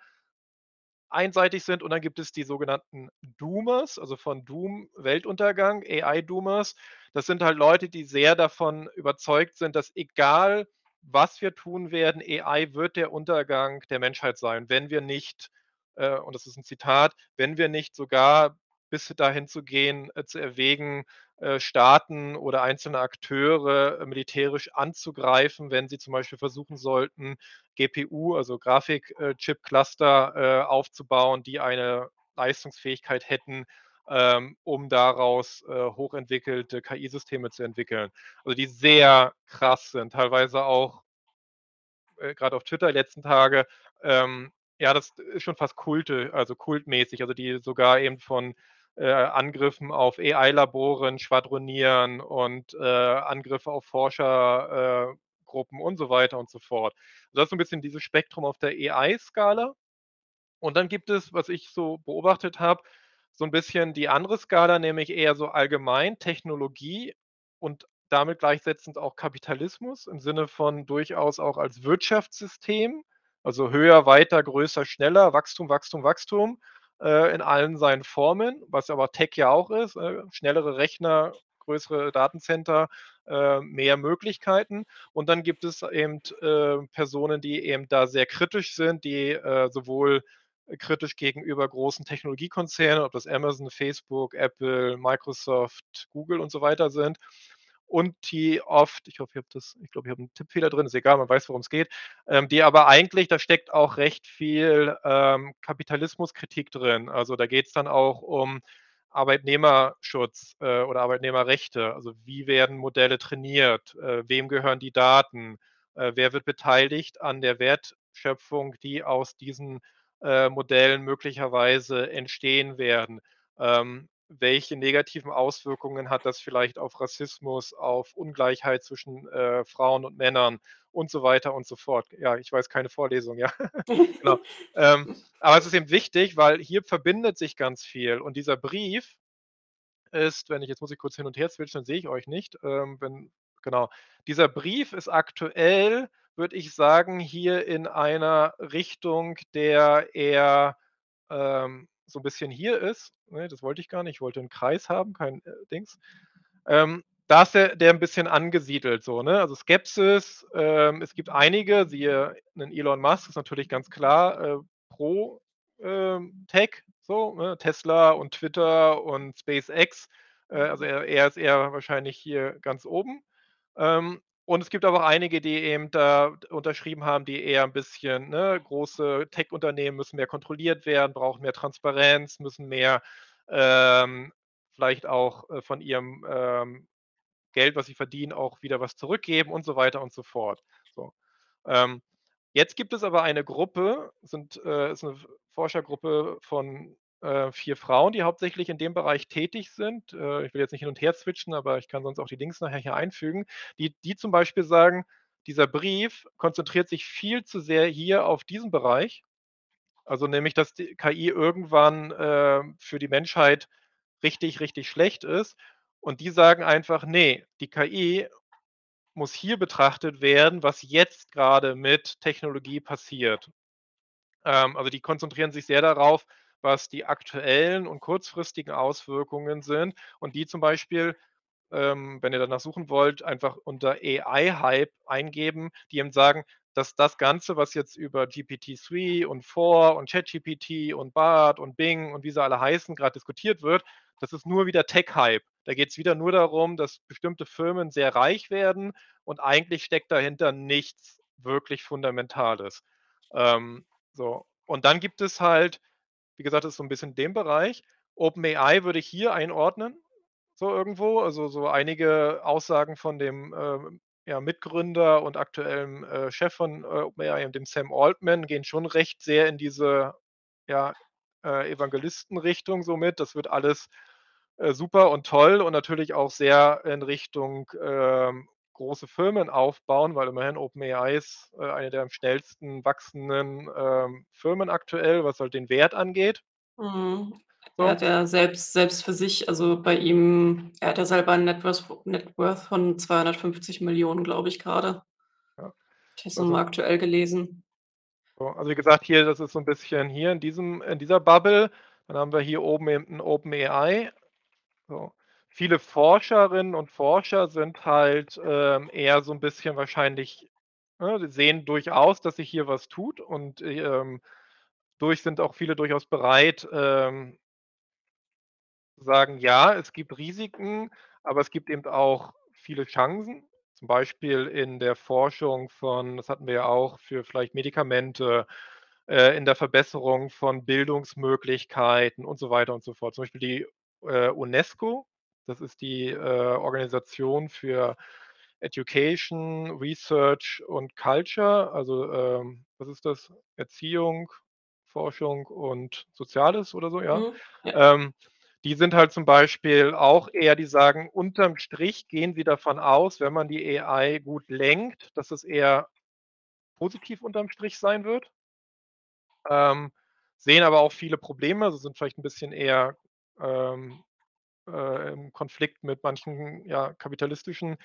einseitig sind. Und dann gibt es die sogenannten Doomers, also, von Doom Weltuntergang, AI Doomers. Das sind halt Leute, die sehr davon überzeugt sind, dass egal, was wir tun werden, AI wird der Untergang der Menschheit sein, wenn wir nicht äh, und das ist 'n Zitat: „Wenn wir nicht sogar bis dahin zu gehen äh, zu erwägen, äh, Staaten oder einzelne Akteure, äh, militärisch anzugreifen, wenn sie zum Beispiel versuchen sollten, GPU, also, Grafik äh, Chip Cluster, äh, aufzubauen, die eine Leistungsfähigkeit hätten, ähm, um daraus, äh, hochentwickelte KI-Systeme zu entwickeln.“ Also, die sehr krass sind, teilweise auch äh, grad auf Twitter die letzten Tage, ähm, ja, das ist schon fast Kulte also, kultmäßig, also, die sogar eben von, äh, Angriffen auf AI-Laboren schwadronieren und, äh, Angriffe auf Forscher äh, und so weiter und so fort. Das ist so 'n bisschen dieses Spektrum auf der AI-Skala. Und dann gibt es, was ich so beobachtet habe, so 'n bisschen die andere Skala, nämlich eher so allgemein Technologie und damit gleichsetzend auch Kapitalismus im Sinne von durchaus auch als Wirtschaftssystem, also, höher, weiter, größer, schneller, Wachstum, Wachstum, Wachstum, äh, in allen seinen Formen, was aber Tech ja auch ist, äh, schnellere Rechner, größere Datencenter, äh, mehr Möglichkeiten. Und dann gibt es eben, äh, Personen, die eben da sehr kritisch sind, die, äh, sowohl kritisch gegenüber großen Technologiekonzernen, ob das Amazon, Facebook, Apple, Microsoft, Google und so weiter sind. und die oft ich hoffe, ich habe das ich glaube, ich habe 'n Tippfehler drin, ist egal, man weiß, worum's geht, ähm, die aber eigentlich da steckt auch recht viel, ähm, Kapitalismuskritik drin. Also, da geht's dann auch um Arbeitnehmerschutz, äh, oder Arbeitnehmerrechte. Also, wie werden Modelle trainiert? Äh, wem gehören die Daten? Äh, wer wird beteiligt an der Wertschöpfung, die aus diesen, äh, Modellen möglicherweise entstehen werden? Ähm, welche negativen Auswirkungen hat das vielleicht auf Rassismus, auf Ungleichheit zwischen, äh, Frauen und Männern und so weiter und so fort. Ja, ich weiß, keine Vorlesung, ja. <laughs> Genau. Ähm, aber es ist eben wichtig, weil hier verbindet sich ganz viel und dieser Brief ist wenn ich jetzt muss ich kurz hin und her switchen, dann sehe ich euch nicht, ähm, wenn genau. Dieser Brief ist aktuell, würde ich sagen, hier in einer Richtung, der eher, ähm, so 'n bisschen hier ist. Ne, das wollte ich gar nicht. Ich wollte 'n Kreis haben, kein, äh, Dings. Ähm, da ist der der 'n bisschen angesiedelt so, ne? Also, Skepsis, ähm, es gibt einige, siehe 'nen Elon Musk, ist natürlich ganz klar, äh, pro, ähm, Tech so, ne? Tesla und Twitter und SpaceX. Äh, also, er er ist eher wahrscheinlich hier ganz oben. Ähm, und es gibt aber auch einige, die eben da unterschrieben haben, die eher 'n bisschen, ne, große Tech-Unternehmen müssen mehr kontrolliert werden, brauchen mehr Transparenz, müssen mehr, ähm, vielleicht auch, äh, von ihrem, ähm, Geld, was sie verdienen, auch wieder was zurückgeben und so weiter und so fort, so. Ähm, jetzt gibt es aber eine Gruppe, sind äh, ist 'ne F Forschergruppe von, äh, 4 Frauen, die hauptsächlich in dem Bereich tätig sind. Äh, ich will jetzt nicht hin und her switchen, aber ich kann sonst auch die Links nachher hier einfügen. Die die zum Beispiel sagen, dieser Brief konzentriert sich viel zu sehr hier auf diesen Bereich. Also, nämlich, dass die KI irgendwann, äh, für die Menschheit richtig, richtig schlecht ist. Und die sagen einfach: „Ne, die KI muss hier betrachtet werden, was jetzt grade mit Technologie passiert.“ Ähm, also, die konzentrieren sich sehr darauf, was die aktuellen und kurzfristigen Auswirkungen sind und die zum Beispiel, ähm, wenn ihr danach suchen wollt, einfach unter AI-Hype eingeben, die eben sagen, dass das Ganze, was jetzt über GPT-3 und 4 und ChatGPT und Bard und Bing und wie sie alle heißen, grad diskutiert wird, das ist nur wieder Tech-Hype. Da geht's wieder nur darum, dass bestimmte Firmen sehr reich werden und eigentlich steckt dahinter nichts wirklich Fundamentales. Ähm, so. Und dann gibt es halt wie gesagt, das ist so 'n bisschen dem Bereich. OpenAI würde ich hier einordnen, so irgendwo. Also, so einige Aussagen von dem, ähm, ja, Mitgründer und aktuellem, äh, Chef von, äh, OpenAI, dem Sam Altman, gehen schon recht sehr in diese, ja, äh, Evangelisten-Richtung so mit. Das wird alles, äh, super und toll und natürlich auch sehr in Richtung, ähm, große Firmen aufbauen, weil immerhin OpenAI ist, äh, eine der am schnellsten wachsenden, ähm, Firmen aktuell, was halt den Wert angeht. Mhm. Er So. hat ja selbst selbst für sich also, bei ihm er hat ja selber 'n Net Worth Net Worth von 250.000.000.000, glaube ich grade. Ja, Ich habe es also aktuell gelesen. So, also, wie gesagt, hier das ist so 'n bisschen hier in diesem in dieser Bubble. Dann haben wir hier oben eben 'n OpenAI. So. Viele Forscherinnen und Forscher sind halt, ähm, eher so 'n bisschen wahrscheinlich ne, sehen durchaus, dass sich hier was tut und, ähm, durch sind auch viele durchaus bereit, ähm sagen: „Ja, es gibt Risiken, aber es gibt eben auch viele Chancen.“ Zum Beispiel in der Forschung von das hatten wir ja auch für vielleicht Medikamente, äh, in der Verbesserung von Bildungsmöglichkeiten und so weiter und so fort. Zum Beispiel die, äh, UNESCO, das ist die, äh, Organisation für Education, Research und Culture. Also, ähm, was ist das? Erziehung, Forschung und Soziales oder so, ja. Mhm, ja. Ähm, die sind halt zum Beispiel auch eher die sagen, unterm Strich gehen sie davon aus, wenn man die AI gut lenkt, dass es eher positiv unterm Strich sein wird. Ähm, sehen aber auch viele Probleme, also, sind vielleicht 'n bisschen eher, ähm, äh, im Konflikt mit manchen, ja, kapitalistischen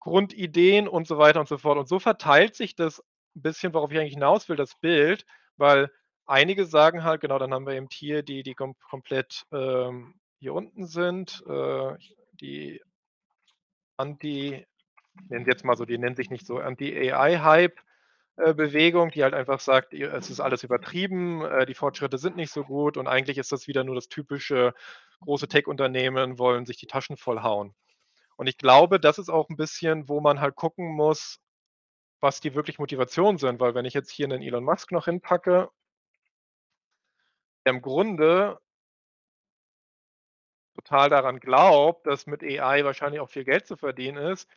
Grundideen und so weiter und so fort. Und so verteilt sich das 'n bisschen, worauf ich eigentlich hinaus will, das Bild, weil einige sagen halt genau, dann haben wir eben hier die, die kom komplett, ähm, hier unten sind, äh, die Anti ich nenne sie jetzt mal so, die nennen sich nicht so Anti-AI-Hype, äh, Bewegung, die halt einfach sagt: „Ihr es ist alles übertrieben, äh, die Fortschritte sind nicht so gut und eigentlich ist das wieder nur das typische große Tech-Unternehmen wollen sich die Taschen voll hauen.“ Und ich glaube, das ist auch 'n bisschen, wo man halt gucken muss, was die wirklich Motivationen sind, weil wenn ich jetzt hier 'nen Elon Musk noch hinpacke im Grunde total daran glaubt, dass mit AI wahrscheinlich auch viel Geld zu verdienen ist,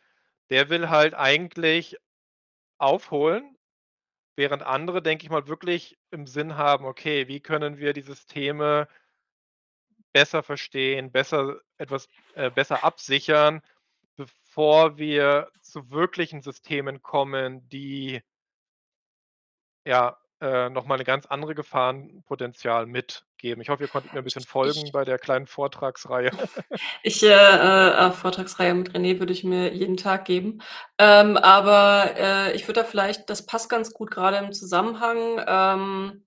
der will halt eigentlich aufholen, während andere, denke ich mal, wirklich im Sinn haben: „Okay, wie können wir die Systeme besser verstehen, besser etwas äh, besser absichern, bevor wir zu wirklichen Systemen kommen, die“ ja, äh, noch mal 'ne ganz andere Gefahrenpotenzial mitgeben. Ich hoffe, ihr konntet mir 'n bisschen folgen ich bei der kleinen Vortragsreihe. <laughs> Ich, äh, äh, äh Vortragsreihe mit René würde ich mir jeden Tag geben. Ähm, aber, äh, ich würde da vielleicht das passt ganz gut grade im Zusammenhang, ähm,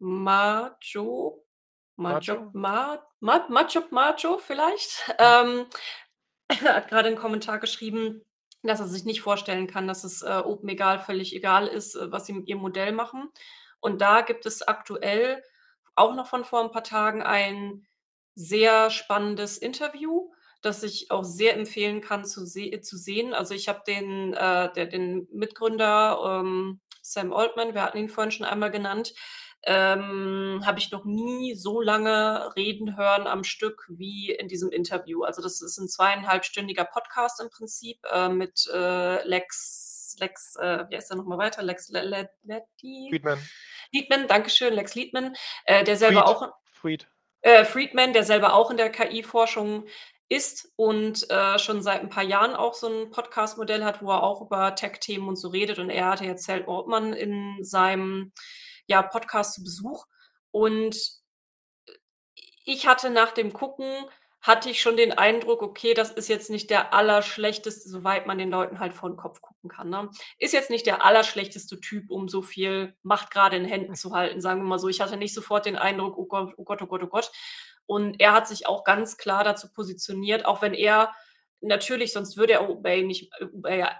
Majo Majop Macho? Ma Ma Machop Macho vielleicht, Mhm. ähm, <laughs> hat grade 'n Kommentar geschrieben, dass er sich nicht vorstellen kann, dass es, äh, OpenAI völlig egal ist, äh, was sie mit ihrem Modell machen. Und da gibt es aktuell auch noch von vor 'n paar Tagen ein sehr spannendes Interview, das ich auch sehr empfehlen kann zu se zu sehen. Also, ich habe den äh, der den Mitgründer, ähm, Sam Altman, wir hatten ihn vorhin schon einmal genannt, ähm, habe ich noch nie so lange reden hören am Stück wie in diesem Interview. Also, das ist 'n zweieinhalbstündiger Podcast im Prinzip, äh, mit, äh, Lex Lex äh, wie heißt der noch mal weiter? Lex Le Le Letti Friedman. Liedman, Dankeschön, Lex Liedman, äh, der selber Fried, auch Fried. äh, Friedman, der selber auch in der KI-Forschung ist und, äh, schon seit 'n paar Jahren auch so 'n Podcast-Modell hat, wo er auch über Tech-Themen und so redet. Und er hatte jetzt Sam Altman in seinem, ja, Podcast zu Besuch. Und, ich hatte nach dem Gucken hatte ich schon den Eindruck: „Okay, das ist jetzt nicht der Allerschlechteste“, soweit man den Leuten halt vor 'n Kopf gucken kann, ne? Ist jetzt nicht der Allerschlechteste Typ, um so viel Macht grade in Händen Hm. zu halten, sagen wir mal so. Ich hatte nicht sofort den Eindruck: „Oh Gott, oh Gott, oh Gott, oh Gott.“ Und er hat sich auch ganz klar dazu positioniert, auch wenn er natürlich, sonst würde er OpenAI nicht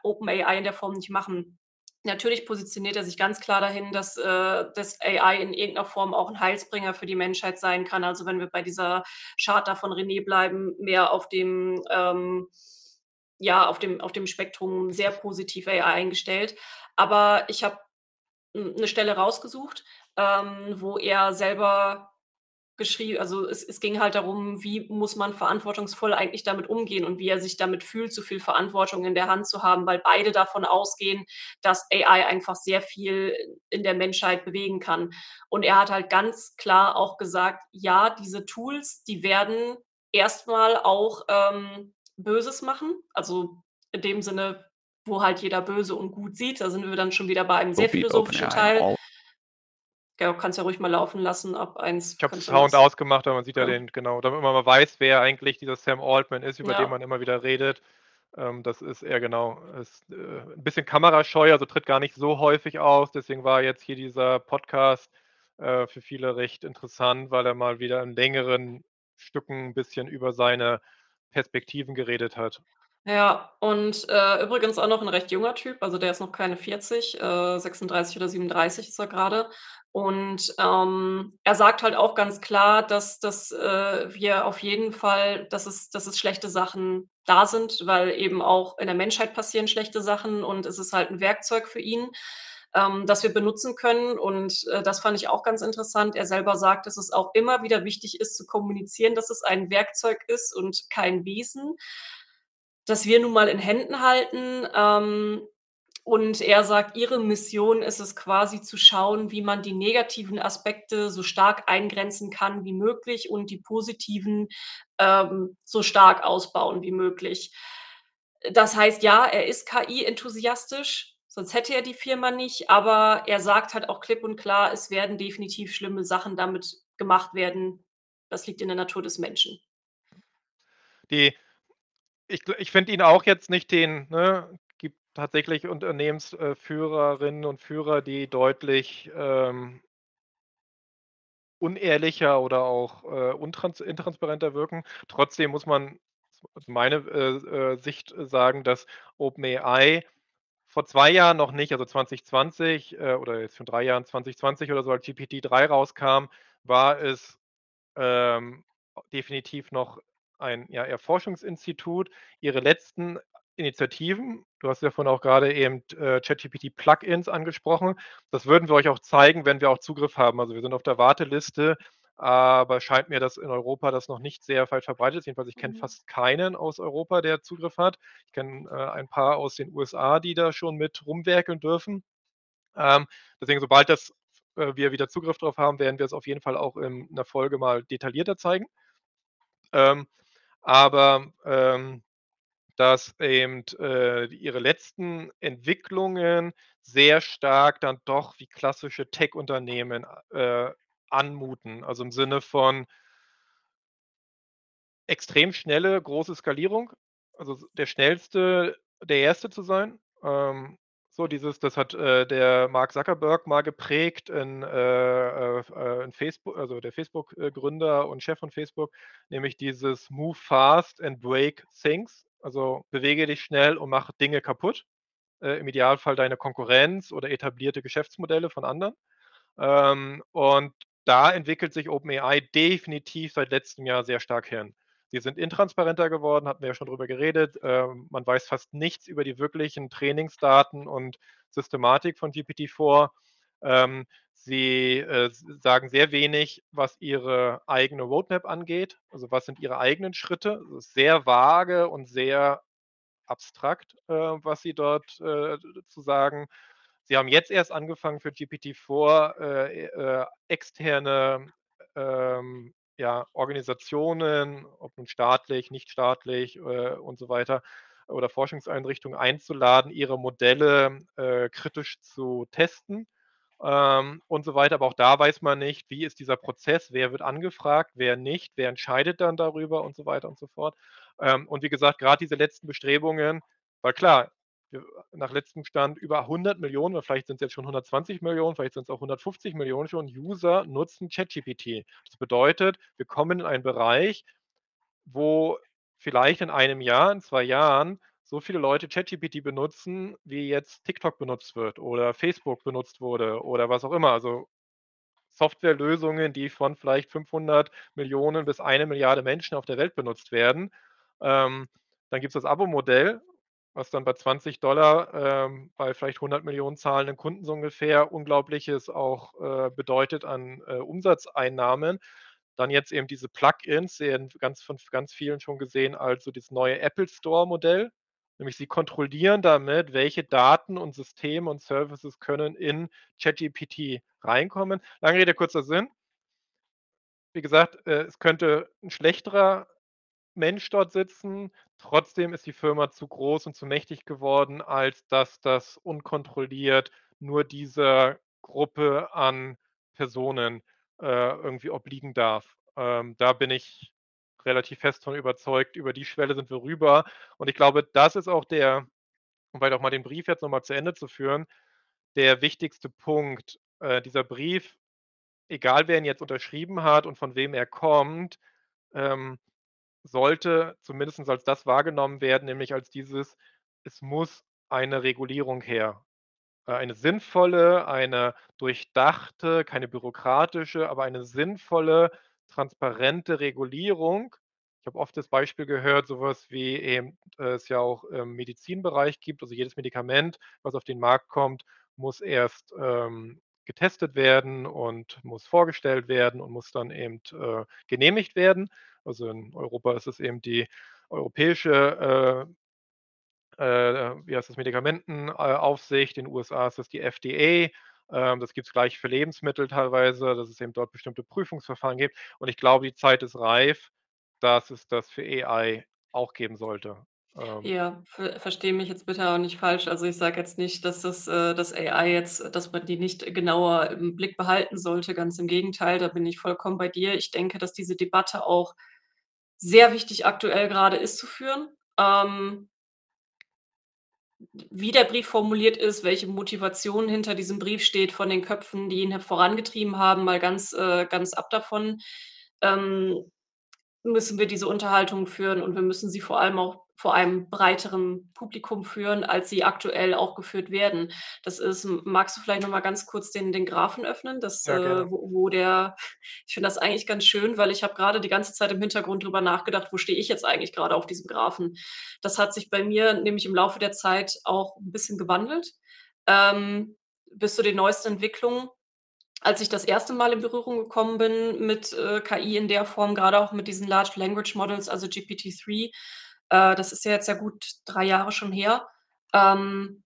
OpenAI in der Form nicht machen. Natürlich positioniert er sich ganz klar dahin, dass, äh dass AI in irgend 'ner Form auch 'n Heilsbringer für die Menschheit sein kann. Also, wenn wir bei dieser Charta von René bleiben, mehr auf dem, ähm ja, auf dem auf dem Spektrum sehr positiv AI eingestellt. Aber ich habe 'n 'ne Stelle rausgesucht, ähm, wo er selber geschrie also, es es ging halt darum, wie muss man verantwortungsvoll eigentlich damit umgehen und wie er sich damit fühlt, so viel Verantwortung in der Hand zu haben, weil beide davon ausgehen, dass AI einfach sehr viel in der Menschheit bewegen kann. Und er hat halt ganz klar auch gesagt: „Ja, diese Tools, die werden erst mal auch, ähm, Böses machen.“ Also, in dem Sinne, wo halt jeder böse und gut sieht. Da sind wir dann schon wieder bei einem sehr philosophischen Teil. Ja, kannst ja ruhig mal laufen lassen ab 1 Ich habe Sound ausgemacht, aber man sieht ja okay. den genau, damit man mal weiß, wer eigentlich dieser Sam Altman ist, über den Ja. man immer wieder redet. Ähm, das ist er genau. Ist, äh, 'n bisschen kamerascheu, also, tritt gar nicht so häufig auf. Deswegen war jetzt hier dieser Podcast, äh, für viele recht interessant, weil er mal wieder in längeren Stücken 'n bisschen über seine Perspektiven geredet hat. Ja, und, äh, übrigens auch noch 'n recht junger Typ, also, der ist noch keine 40, äh, 36 oder 37 ist er grade. Und, ähm, er sagt halt auch ganz klar, dass dass, äh, wir auf jeden Fall dass es dass es schlechte Sachen da sind, weil eben auch in der Menschheit passieren schlechte Sachen und es ist halt 'n Werkzeug für ihn, ähm, das wir benutzen können. Und, äh, das fand ich auch ganz interessant. Er selber sagt, dass es auch immer wieder wichtig ist zu kommunizieren, dass es ein Werkzeug ist und kein Wesen das wir nun mal in Händen halten. Ähm, und er sagt, ihre Mission ist es quasi zu schauen, wie man die negativen Aspekte so stark eingrenzen kann wie möglich und die positiven, ähm, so stark ausbauen wie möglich. Das heißt, ja, er ist KI-enthusiastisch, sonst hätte er die Firma nicht, aber er sagt halt auch klipp und klar: „Es werden definitiv schlimme Sachen damit gemacht werden. Das liegt in der Natur des Menschen.“ Die ich ich finde ihn auch jetzt nicht den ne, gibt tatsächlich Unternehmens äh, Führerinnen und Führer, die deutlich, ähm unehrlicher oder auch, äh, intransparenter wirken. Trotzdem muss man meine, äh, äh, Sicht sagen, dass OpenAI vor 2 Jahren noch nicht, also, 2020, äh, oder jetzt schon 3 Jahren, 2020 oder so, als GPT-3 rauskam, war es, ähm, definitiv noch ein, ja, eher Forschungsinstitut, ihre letzten Initiativen du hast ja vorhin auch grade eben, äh, ChatGPT-Plugins angesprochen. Das würden wir euch auch zeigen, wenn wir auch Zugriff haben. Also, wir sind auf der Warteliste, aber scheint mir, dass in Europa das noch nicht sehr weit verbreitet ist. Jedenfalls, ich kenne Mhm. fast keinen aus Europa, der Zugriff hat. Ich kenne, äh, ein paar aus den USA, die da schon mit rumwerkeln dürfen. Ähm, deswegen, sobald das äh, wir wieder Zugriff drauf haben, werden wir es auf jeden Fall auch in 'ner Folge mal detaillierter zeigen. Ähm, aber, ähm, dass eben, äh, ihre letzten Entwicklungen sehr stark dann doch wie klassische Tech-Unternehmen, äh, anmuten. Also, im Sinne von extrem schnelle, große Skalierung. Also, der Schnellste, der Erste zu sein. Ähm, so dieses das hat, äh, der Mark Zuckerberg mal geprägt in, äh, äh, in Facebo also, der Facebook, äh, Gründer und Chef von Facebook, nämlich dieses „Move fast and break things“. Also, bewege dich schnell und mache Dinge kaputt. Äh, im Idealfall deine Konkurrenz oder etablierte Geschäftsmodelle von anderen. Ähm, und da entwickelt sich OpenAI definitiv seit letztem Jahr sehr stark hin. Sie sind intransparenter geworden, hatten wir ja schon drüber geredet. Ähm, man weiß fast nichts über die wirklichen Trainingsdaten und Systematik von GPT-4. Ähm, sie, äh, sagen sehr wenig, was ihre eigene Roadmap angeht. Also, was sind ihre eigenen Schritte? Ist sehr vage und sehr abstrakt, äh, was sie dort, äh, zu sagen. Sie haben jetzt erst angefangen für GPT-4, äh, äh, externe, ähm, ja, Organisationen, ob nun staatlich, nicht staatlich, äh, und so weiter oder Forschungseinrichtungen einzuladen, ihre Modelle, äh, kritisch zu testen, ähm, und so weiter. Aber auch da weiß man nicht, wie ist dieser Prozess? Wer wird angefragt, wer nicht? Wer entscheidet dann darüber und so weiter und so fort. Ähm, und wie gesagt, grad diese letzten Bestrebungen weil klar, nach letztem Stand über 100.000.000 oder vielleicht sind's jetzt schon 120.000.000, vielleicht sind's auch 150.000.000 schon, User nutzen ChatGPT. Das bedeutet, wir kommen in einen Bereich, wo vielleicht in 1 Jahr, in 2 Jahren so viele Leute ChatGPT benutzen, wie jetzt TikTok benutzt wird oder Facebook benutzt wurde oder was auch immer. Also, Softwarelösungen, die von vielleicht 500.000.000 bis 1.000.000.000 Menschen auf der Welt benutzt werden. Ähm, dann gibt's das Abo-Modell, was dann bei $20, ähm, bei vielleicht 100.000.000 zahlenden Kunden so ungefähr Unglaubliches auch, äh, bedeutet an, äh, Umsatzeinnahmen. Dann jetzt eben diese Plugins sehen ganz von ganz vielen schon gesehen als so dieses neue Apple-Store-Modell. Nämlich sie kontrollieren damit, welche Daten und Systeme und Services können in ChatGPT reinkommen. Lange Rede, kurzer Sinn wie gesagt, äh, es könnte 'n schlechterer Mensch dort sitzen. Trotzdem ist die Firma zu groß und zu mächtig geworden, als dass das unkontrolliert nur dieser Gruppe an Personen, äh, irgendwie obliegen darf. Ähm, da bin ich relativ fest von überzeugt. Über die Schwelle sind wir rüber. Und ich glaube, das ist auch der um vielleicht auch mal den Brief jetzt noch mal zu Ende zu führen, der wichtigste Punkt. Äh, dieser Brief, egal wer ihn jetzt unterschrieben hat und von wem er kommt, ähm, sollte zumindestens als das wahrgenommen werden, nämlich als dieses: Es muss eine Regulierung her. Äh, eine sinnvolle, eine durchdachte, keine bürokratische, aber eine sinnvolle, transparente Regulierung. Ich habe oft das Beispiel gehört, so was wie eben es ja auch im Medizinbereich gibt. Also, jedes Medikament, was auf den Markt kommt, muss erst, ähm, getestet werden und muss vorgestellt werden und muss dann eben, äh, genehmigt werden. Also, in Europa ist es eben die europäische, äh, äh, wie heißt das, Medikamenten äh, Aufsicht. In den USA ist das die FDA. Ähm, das gibt's gleich für Lebensmittel teilweise, dass es eben dort bestimmte Prüfungsverfahren gibt. Und ich glaube, die Zeit ist reif, dass es das für AI auch geben sollte. Ähm Ja, ver verstehe mich jetzt bitte auch nicht falsch. Also, ich sage jetzt nicht, dass das äh, AI jetzt dass man die nicht genauer im Blick behalten sollte. Ganz im Gegenteil, da bin ich vollkommen bei dir. Ich denke, dass diese Debatte auch sehr wichtig aktuell grade ist zu führen. Ähm wie der Brief formuliert ist, welche Motivation hinter diesem Brief steht von den Köpfen, die ihn vorangetrieben haben, mal ganz äh, ganz ab davon, ähm, müssen wir diese Unterhaltung führen und wir müssen sie vor allem auch vor einem breiteren Publikum führen, als sie aktuell auch geführt werden. Das ist magst du vielleicht noch mal ganz kurz den den Graphen öffnen, das, Ja, äh wo wo der ich finde das eigentlich ganz schön, weil ich habe grade die ganze Zeit im Hintergrund drüber nachgedacht: „Wo stehe ich jetzt eigentlich grade auf diesem Graphen?“ Das hat sich bei mir nämlich im Laufe der Zeit auch 'n bisschen gewandelt, ähm, bis zu den neuesten Entwicklungen. Als ich das 1. Mal in Berührung gekommen bin mit, äh, KI in der Form, grade auch mit diesen Large Language Models, also GPT-3, äh, das ist ja jetzt ja gut 3 Jahre schon her, ähm,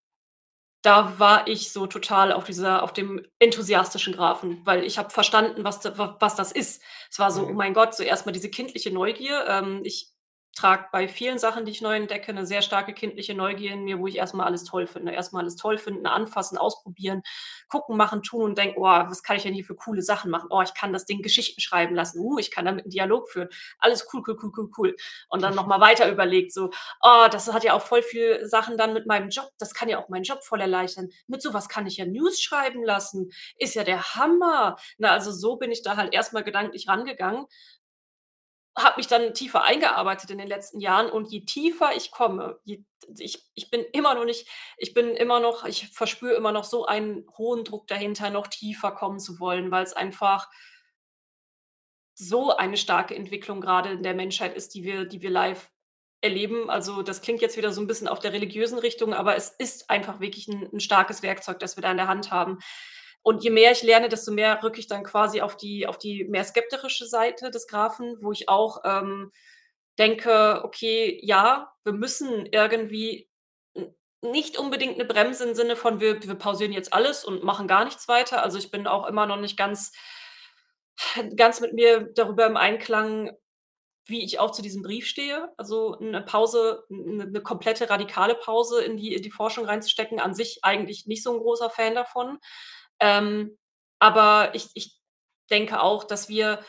da war ich so total auf dieser auf dem enthusiastischen Graphen, weil ich habe verstanden, was was das ist. Es war so: „Oh Mhm. mein Gott“, so erst mal diese kindliche Neugier. Ähm, ich trage bei vielen Sachen, die ich neu entdecke, 'ne sehr starke kindliche Neugier in mir, wo ich erst mal alles toll finde. Erst mal alles toll finden, anfassen, ausprobieren, gucken, machen, tun und denken: „Oh, was kann ich denn hier für coole Sachen machen? Oh, ich kann das Ding Geschichten schreiben lassen. Uh, ich kann damit 'n Dialog führen. Alles cool, cool, cool, cool, cool.“ Und dann noch mal weiter überlegt so: „Oh, das hat ja auch voll viel Sachen dann mit meinem Job das kann ja auch meinen Job voll erleichtern. Mit so was kann ich ja News schreiben lassen. Ist ja der Hammer.“ Ne, also so bin ich da halt erst mal gedanklich rangegangen habe mich dann tiefer eingearbeitet in den letzten Jahren und je tiefer ich komme, je ich ich bin immer noch nicht ich bin immer noch ich verspüre immer noch so einen hohen Druck dahinter, noch tiefer kommen zu wollen, weil's einfach so eine starke Entwicklung grade in der Menschheit ist, die wir die wir live erleben. Also, das klingt jetzt wieder so 'n bisschen auf der religiösen Richtung, aber es ist einfach wirklich 'n 'n starkes Werkzeug, das wir da in der Hand haben. Und je mehr ich lerne, desto mehr rücke ich dann quasi auf die auf die mehr skeptische Seite des Graphen, wo ich auch, ähm, denke: „Okay, ja, wir müssen irgendwie nicht unbedingt 'ne Bremse im Sinne von wir wir pausieren jetzt alles und machen gar nichts weiter.“ Also, ich bin auch immer noch nicht ganz ganz mit mir darüber im Einklang, wie ich auch zu diesem Brief stehe. Also, 'ne Pause 'n 'ne 'ne komplette radikale Pause in die in die Forschung reinzustecken, an sich eigentlich nicht so 'n großer Fan davon. Ähm, aber ich ich denke auch, dass wir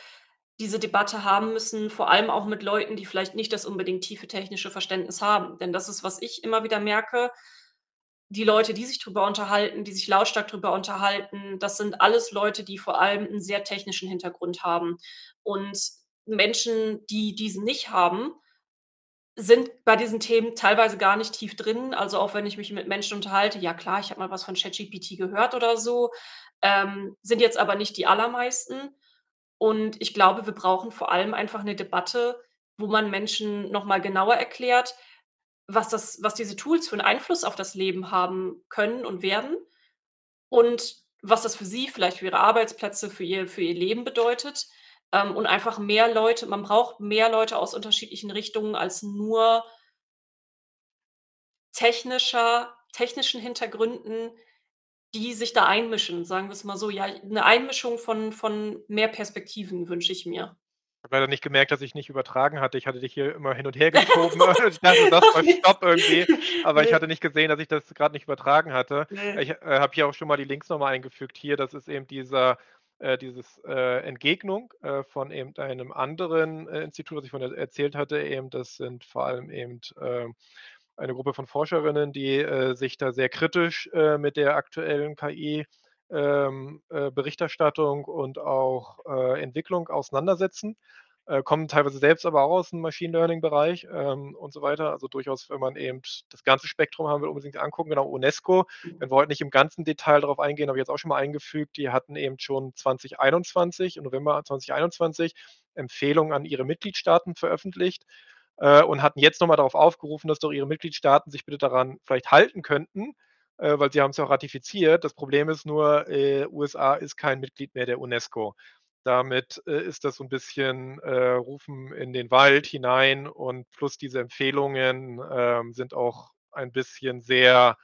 diese Debatte haben müssen, vor allem auch mit Leuten, die vielleicht nicht das unbedingt tiefe technische Verständnis haben. Denn das ist, was ich immer wieder merke, die Leute, die sich drüber unterhalten, die sich lautstark drüber unterhalten, das sind alles Leute, die vor allem 'n sehr technischen Hintergrund haben. Und Menschen, die diesen nicht haben, sind bei diesen Themen teilweise gar nicht tief drin. Also, auch wenn ich mich mit Menschen unterhalte, ja klar, ich habe mal was von ChatGPT gehört oder so, ähm, sind jetzt aber nicht die allermeisten. Und ich glaube, wir brauchen vor allem einfach 'ne Debatte, wo man Menschen noch mal genauer erklärt, was das was diese Tools für 'n Einfluss auf das Leben haben können und werden und was das für sie, vielleicht für ihre Arbeitsplätze, für ihr für ihr Leben bedeutet. Ähm, und einfach mehr Leute man braucht mehr Leute aus unterschiedlichen Richtungen als nur technischer technischen Hintergründen, die sich da einmischen, sagen wir's mal so. Ja, 'ne Einmischung von von mehr Perspektiven wünsche ich mir. Habe leider nicht gemerkt, dass ich nicht übertragen hatte. Ich hatte dich hier immer hin und her <laughs> geschoben. Ich dachte, mal Ne, Stopp irgendwie, aber ich hatte nicht gesehen, dass ich das grad nicht übertragen hatte. Ich, äh, habe hier auch schon mal die Links noch mal eingefügt. Hier, das ist eben dieser äh, dieses, äh, Entgegnung, äh, von eben einem anderen, äh, Institut, was ich er erzählt hatte eben. Das sind vor allem eben, ähm, eine Gruppe von Forscherinnen, die, äh, sich da sehr kritisch, äh, mit der aktuellen KI, ähm, äh, Berichterstattung und auch, äh, Entwicklung auseinandersetzen. Äh, kommen teilweise selbst aber auch aus'm Machine Learning Bereich, ähm, und so weiter. Also, durchaus, wenn man eben das ganze Spektrum haben will, unbedingt angucken. Genau, UNESCO, Mhm. wir wollten nicht im ganzen Detail darauf eingehen, habe ich jetzt auch schon mal eingefügt. Die hatten eben schon 2021 im November 2021 Empfehlungen an ihre Mitgliedstaaten veröffentlicht, äh, und hatten jetzt noch mal darauf aufgerufen, dass doch ihre Mitgliedstaaten sich bitte daran vielleicht halten könnten, äh, weil sie haben's ja auch ratifiziert. Das Problem ist nur, äh, USA ist kein Mitglied mehr der UNESCO. Damit, äh, ist das so 'n bisschen, äh, Rufen in den Wald hinein und plus diese Empfehlungen, ähm, sind auch ein bisschen sehr: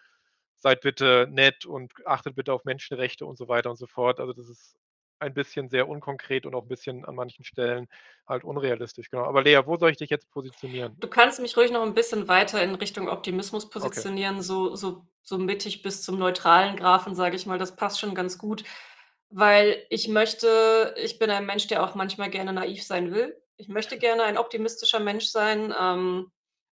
„Seid bitte nett und achtet bitte auf Menschenrechte“ und so weiter und so fort. Also, das ist ein bisschen sehr unkonkret und auch 'n bisschen an manchen Stellen halt unrealistisch, genau. Aber Lea, wo soll ich dich jetzt positionieren? Du kannst mich ruhig noch 'n bisschen weiter in Richtung Optimismus Okay. positionieren, so so so mittig bis zum neutralen Graphen, sage ich mal. Das passt schon ganz gut, weil ich möchte ich bin ein Mensch, der auch manchmal gerne naiv sein will. Ich möchte gerne ein optimistischer Mensch sein. Ähm,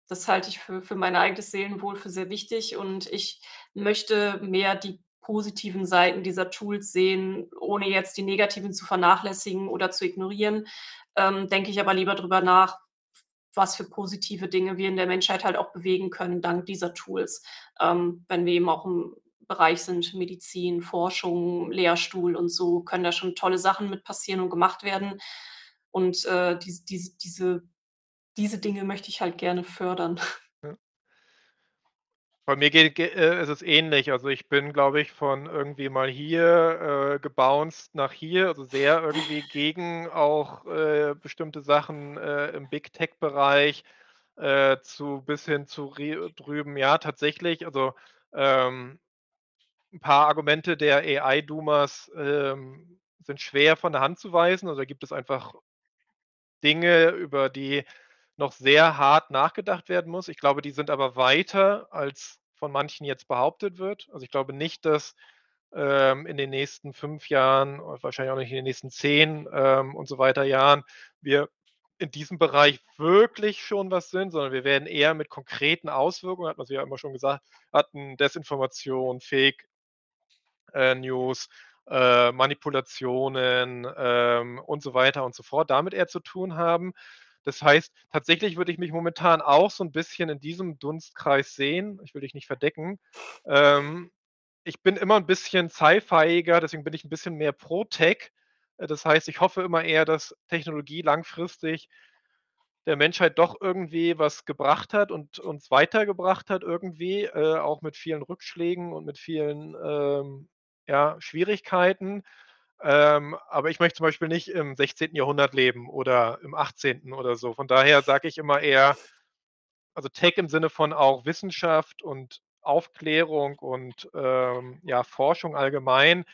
das halte ich für für mein eigenes Seelenwohl für sehr wichtig und ich möchte mehr die positiven Seiten dieser Tools sehen, ohne jetzt die negativen zu vernachlässigen oder zu ignorieren. Ähm, denke ich aber lieber drüber nach was für positive Dinge wir in der Menschheit halt auch bewegen können dank dieser Tools. Ähm, wenn wir eben auch im Bereich sind, Medizin, Forschung, Lehrstuhl und so, können da schon tolle Sachen mit passieren und gemacht werden. Und, äh, dies diese diese diese Dinge möchte ich halt gerne fördern. <laughs> Bei mir geht ge äh, ist es ähnlich. Also, ich bin, glaube ich, von irgendwie mal hier, äh, gebounced nach hier, also sehr irgendwie gegen auch, äh, bestimmte Sachen, äh, im Big-Tech-Bereich, äh, zu bis hin zu drüben, ja, tatsächlich, also, ähm 'n paar Argumente der AI-Doomers, ähm, sind schwer von der Hand zu weisen. Also, da gibt es einfach Dinge, über die noch sehr hart nachgedacht werden muss. Ich glaube, die sind aber weiter, als von manchen jetzt behauptet wird. Also, ich glaube nicht, dass, ähm, in den nächsten 5 Jahren wahrscheinlich auch nicht in den nächsten 10, ähm, und so weiter Jahren wir in diesem Bereich wirklich schon was sind, sondern wir werden eher mit konkreten Auswirkungen, hat man sich ja immer schon gesagt hatten, Desinformation, Fake News, äh, Manipulationen, ähm, und so weiter und so fort, damit eher zu tun haben. Das heißt, tatsächlich würde ich mich momentan auch so 'n bisschen in diesem Dunstkreis sehen. Ich will dich nicht verdecken. Ähm, ich bin immer 'n bisschen Sci-Fiiger, deswegen bin ich 'n bisschen mehr pro Tech. Äh, das heißt, ich hoffe immer eher, dass Technologie langfristig der Menschheit doch irgendwie was gebracht hat und uns weitergebracht hat irgendwie, äh, auch mit vielen Rückschlägen und mit vielen, ähm, ja, Schwierigkeiten. Ähm, aber ich möchte zum Beispiel nicht im 16. Jahrhundert leben oder im 18. oder so. Von daher sage ich immer eher also, Tech im Sinne von auch Wissenschaft und Aufklärung und, ähm, ja, Forschung allgemein,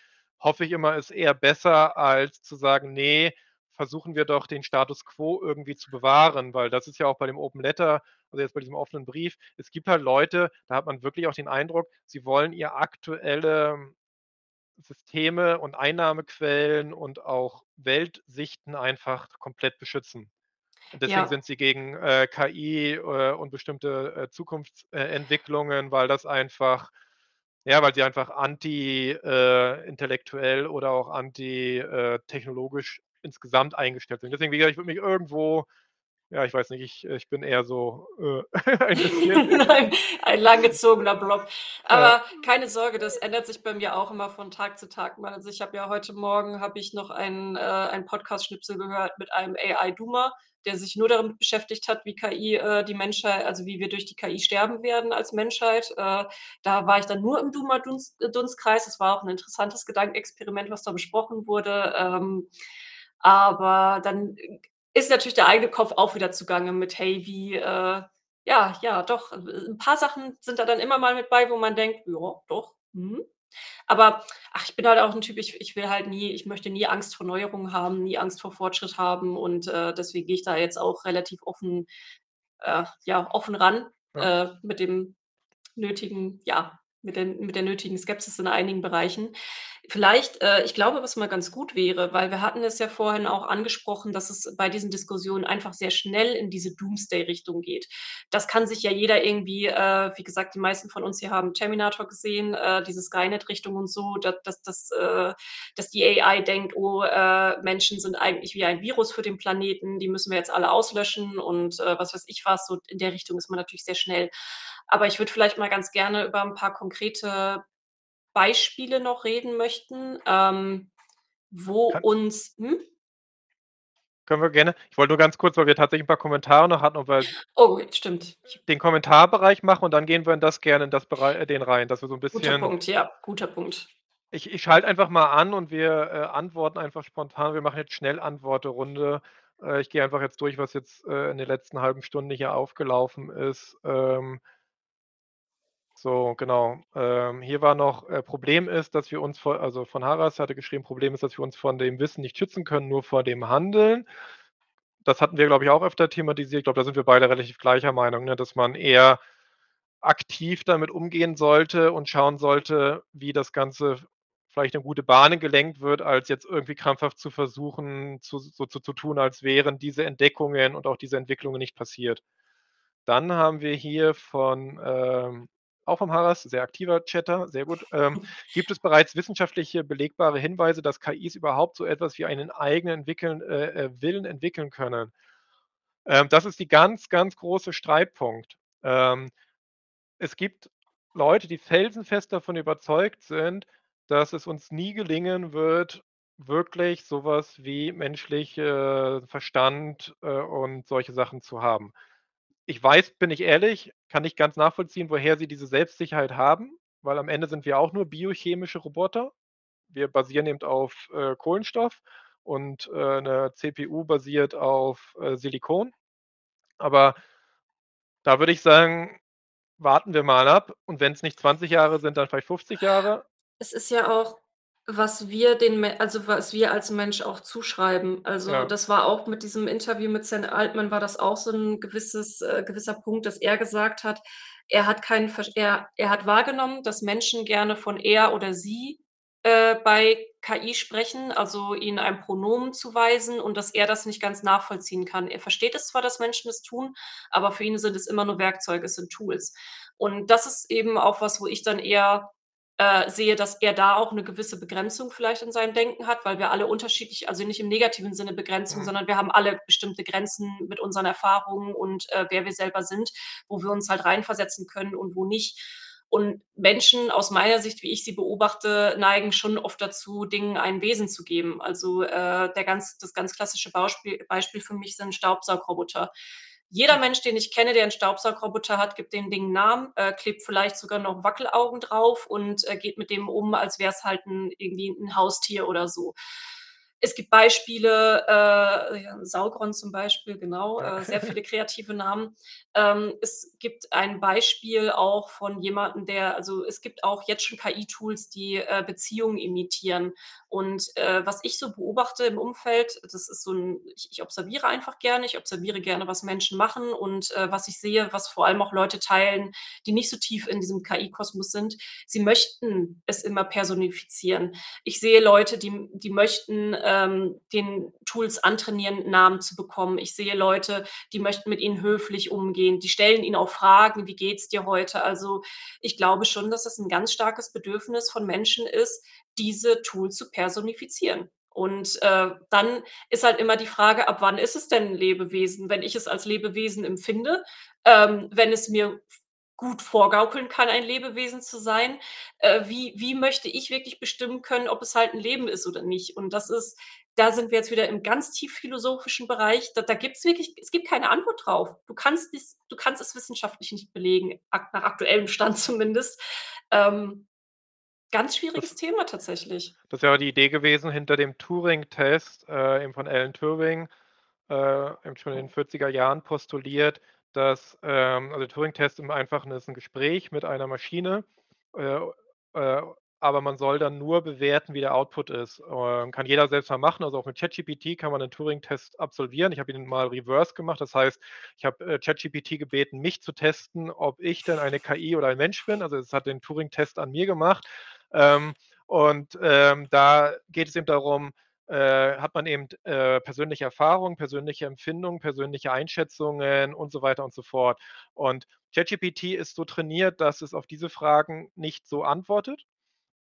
hoffe ich immer, ist eher besser, als zu sagen: „Ne, versuchen wir doch den Status quo irgendwie zu bewahren.“ Weil das ist ja auch bei dem Open Letter also, jetzt bei diesem offenen Brief es gibt halt Leute, da hat man wirklich auch den Eindruck, sie wollen ihr aktuelle Systeme und Einnahmequellen und auch Weltsichten einfach komplett beschützen. Und deswegen Ja. sind sie gegen, äh, KI, äh, und bestimmte, äh, Zukunfts äh, weil das einfach ja, weil sie einfach anti äh, oder auch anti äh, technologisch insgesamt eingestellt sind. Deswegen, wie gesagt, ich würde mich irgendwo ja, ich weiß nicht, ich ich bin eher so, äh, <laughs> ein bisschen <laughs> Ein ein langgezogener Block. Ja. Aber keine Sorge, das ändert sich bei mir auch immer von Tag zu Tag. Also, ich habe ja heute Morgen habe ich noch einen, äh einen Podcast-Schnipsel gehört mit einem AI-Doomer, der sich nur damit beschäftigt hat, wie KI, äh, die Menschheit also, wie wir durch die KI sterben werden als Menschheit. Äh, da war ich dann nur im Doomer-Dunst äh, Dunstkreis. Das war auch 'n interessantes Gedankenexperiment, was da besprochen wurde. Ähm, aber dann, äh, ist natürlich der eigene Kopf auch wieder zugange mit: „Hey, wie, äh“ ja, ja, doch, äh, 'n paar Sachen sind da dann immer mal mit bei, wo man denkt: „Ja, doch, mhm.“ Aber, ach, ich bin halt auch 'n Typ, ich ich will halt nie ich möchte nie Angst vor Neuerungen haben, nie Angst vor Fortschritt haben und, äh, deswegen gehe ich da jetzt auch relativ offen äh, ja, offen ran, Ja. äh, mit dem nötigen ja, mit der mit der nötigen Skepsis in einigen Bereichen. Vielleicht äh, ich glaube, was mal ganz gut wäre weil wir hatten es ja vorhin auch angesprochen, dass es bei diesen Diskussionen einfach sehr schnell in diese Doomsday-Richtung geht. Das kann sich ja jeder irgendwie äh, wie gesagt, die meisten von uns hier haben Terminator gesehen, äh, diese Skynet-Richtung und so, da dass dass äh, dass die AI denkt: „Oh, äh, Menschen sind eigentlich wie ein Virus für den Planeten, die müssen wir jetzt alle auslöschen“ und, äh, was weiß ich was. So in der Richtung ist man natürlich sehr schnell. Aber ich würde vielleicht mal ganz gerne über 'n paar konkrete Beispiele noch reden möchten, ähm, wo Kann uns hm? Können wir gerne. Ich wollte nur ganz kurz, weil wir tatsächlich 'n paar Kommentare noch hatten, ob wir Oh, stimmt. Den Kommentarbereich machen und dann gehen wir in das gerne in das Berei äh, den rein, dass wir so 'n Guter bisschen Punkt, ja, guter Punkt. Ich ich schalte einfach mal an und wir, äh, antworten einfach spontan. Wir machen jetzt Schnellantworterunde. Äh, ich gehe einfach jetzt durch, was jetzt, äh, in der letzten 1/2 Stunde hier aufgelaufen ist. Ähm so, genau. Ähm, hier war noch, äh: „Problem ist, dass wir uns vor“ also, von Haras hatte geschrieben: „Problem ist, dass wir uns von dem Wissen nicht schützen können, nur vor dem Handeln.“ Das hatten wir, glaube ich, auch öfter thematisiert. Ich glaube, da sind wir beide relativ gleicher Meinung, ne, dass man eher aktiv damit umgehen sollte und schauen sollte, wie das Ganze vielleicht in gute Bahnen gelenkt wird, als jetzt irgendwie krampfhaft zu versuchen, zu so zu zu tun, als wären diese Entdeckungen und auch diese Entwicklungen nicht passiert. Dann haben wir hier von, ähm auch vom Haras, sehr aktiver Chatter, sehr gut. Ähm: „Gibt es bereits wissenschaftliche belegbare Hinweise, dass KIs überhaupt so etwas wie einen eigenen entwickeln äh, äh, Willen entwickeln können?“ Ähm, das ist die ganz, ganz große Streitpunkt. Ähm, es gibt Leute, die felsenfest davon überzeugt sind, dass es uns nie gelingen wird, wirklich so was wie menschliche Verstand, äh, und solche Sachen zu haben. Ich weiß, bin ich ehrlich, kann nicht ganz nachvollziehen, woher sie diese Selbstsicherheit haben, weil am Ende sind wir auch nur biochemische Roboter. Wir basieren eben auf, äh, Kohlenstoff und, äh, 'ne CPU basiert auf, äh, Silikon. Aber da würde ich sagen, warten wir mal ab und wenn's nicht 20 Jahre sind, dann vielleicht 50 Jahre. Es ist ja auch, was wir den Me also, was wir als Mensch auch zuschreiben. Also, Ja. das war auch mit diesem Interview mit Sam Altman war das auch so 'n gewisses äh, gewisser Punkt, dass er gesagt hat, er hat keinen er er hat wahrgenommen, dass Menschen gerne von er oder sie, äh, bei KI sprechen, also ihnen ein Pronomen zuweisen und dass er das nicht ganz nachvollziehen kann. Er versteht es zwar, dass Menschen es tun, aber für ihn sind es immer nur Werkzeuge, es sind Tools. Und das ist eben auch was, wo ich dann eher, äh, sehe, dass er da auch 'ne gewisse Begrenzung vielleicht in seinem Denken hat, weil wir alle unterschiedlich also nicht im negativen Sinne Begrenzung, Mhm. sondern wir haben alle bestimmte Grenzen mit unseren Erfahrungen und, äh, wer wir selber sind, wo wir uns halt reinversetzen können und wo nicht. Und Menschen aus meiner Sicht, wie ich sie beobachte, neigen schon oft dazu, Dingen ein Wesen zu geben. Also, äh, der ganz das ganz klassische Bauspiel Beispiel für mich sind Staubsaugroboter. Jeder. Mensch, den ich kenne, der 'n Staubsaugroboter hat, gibt den Ding 'n Namen, äh, klebt vielleicht sogar noch Wackelaugen drauf und, äh, geht mit dem um, als wär's halt 'n irgendwie 'n Haustier oder so. Es gibt Beispiele, äh, Saugron zum Beispiel, genau, äh, sehr viele <laughs> kreative Namen. Ähm, es gibt ein Beispiel auch von jemandem, der also, es gibt auch jetzt schon KI-Tools, die, äh, Beziehungen imitieren. Und, äh, was ich so beobachte im Umfeld, das ist so 'n ich ich observiere einfach gerne. Ich observiere gerne, was Menschen machen und, äh, was ich sehe, was vor allem auch Leute teilen, die nicht so tief in diesem KI-Kosmos sind. Sie möchten es immer personifizieren. Ich sehe Leute, die die möchten, ähm, den Tools antrainieren, Namen zu bekommen. Ich sehe Leute, die möchten mit ihnen höflich umgehen. Die stellen ihnen auch Fragen: „Wie geht's dir heute?“ Also, ich glaube schon, dass es 'n ganz starkes Bedürfnis von Menschen ist, diese Tools zu personifizieren. Und, äh, dann ist halt immer die Frage, ab wann ist es denn 'n Lebewesen? Wenn ich es als Lebewesen empfinde, ähm, wenn es mir gut vorgaukeln kann, ein Lebewesen zu sein, äh, wie wie möchte ich wirklich bestimmen können, ob es halt 'n Leben ist oder nicht? Und das ist da sind wir jetzt wieder im ganz tief philosophischen Bereich. Da da gibt's wirklich es gibt keine Antwort drauf. Du kannst es du kannst es wissenschaftlich nicht belegen, nach aktuellem Stand <laughs> zumindest. Ähm, ganz schwieriges Das Thema tatsächlich. das wäre die Idee gewesen hinter dem Turing-Test, äh, eben von Alan Turing, äh, eben schon in den 40er Jahren postuliert, dass, ähm also, Turing-Test im Einfachen ist 'n Gespräch mit einer Maschine, äh, äh, aber man soll dann nur bewerten, wie der Output ist. Ähm, kann jeder selbst mal machen, also auch mit ChatGPT kann man 'nen Turing-Test absolvieren. Ich habe ihn mal reverse gemacht. Das heißt, ich habe, äh, ChatGPT gebeten, mich zu testen, ob ich denn eine KI oder ein Mensch bin. Also, es hat den Turing-Test an mir gemacht. Ähm, und, ähm, da geht es eben darum, äh, hat man eben, äh, persönliche Erfahrungen, persönliche Empfindungen, persönliche Einschätzungen und so weiter und so fort. Und ChatGPT ist so trainiert, dass es auf diese Fragen nicht so antwortet.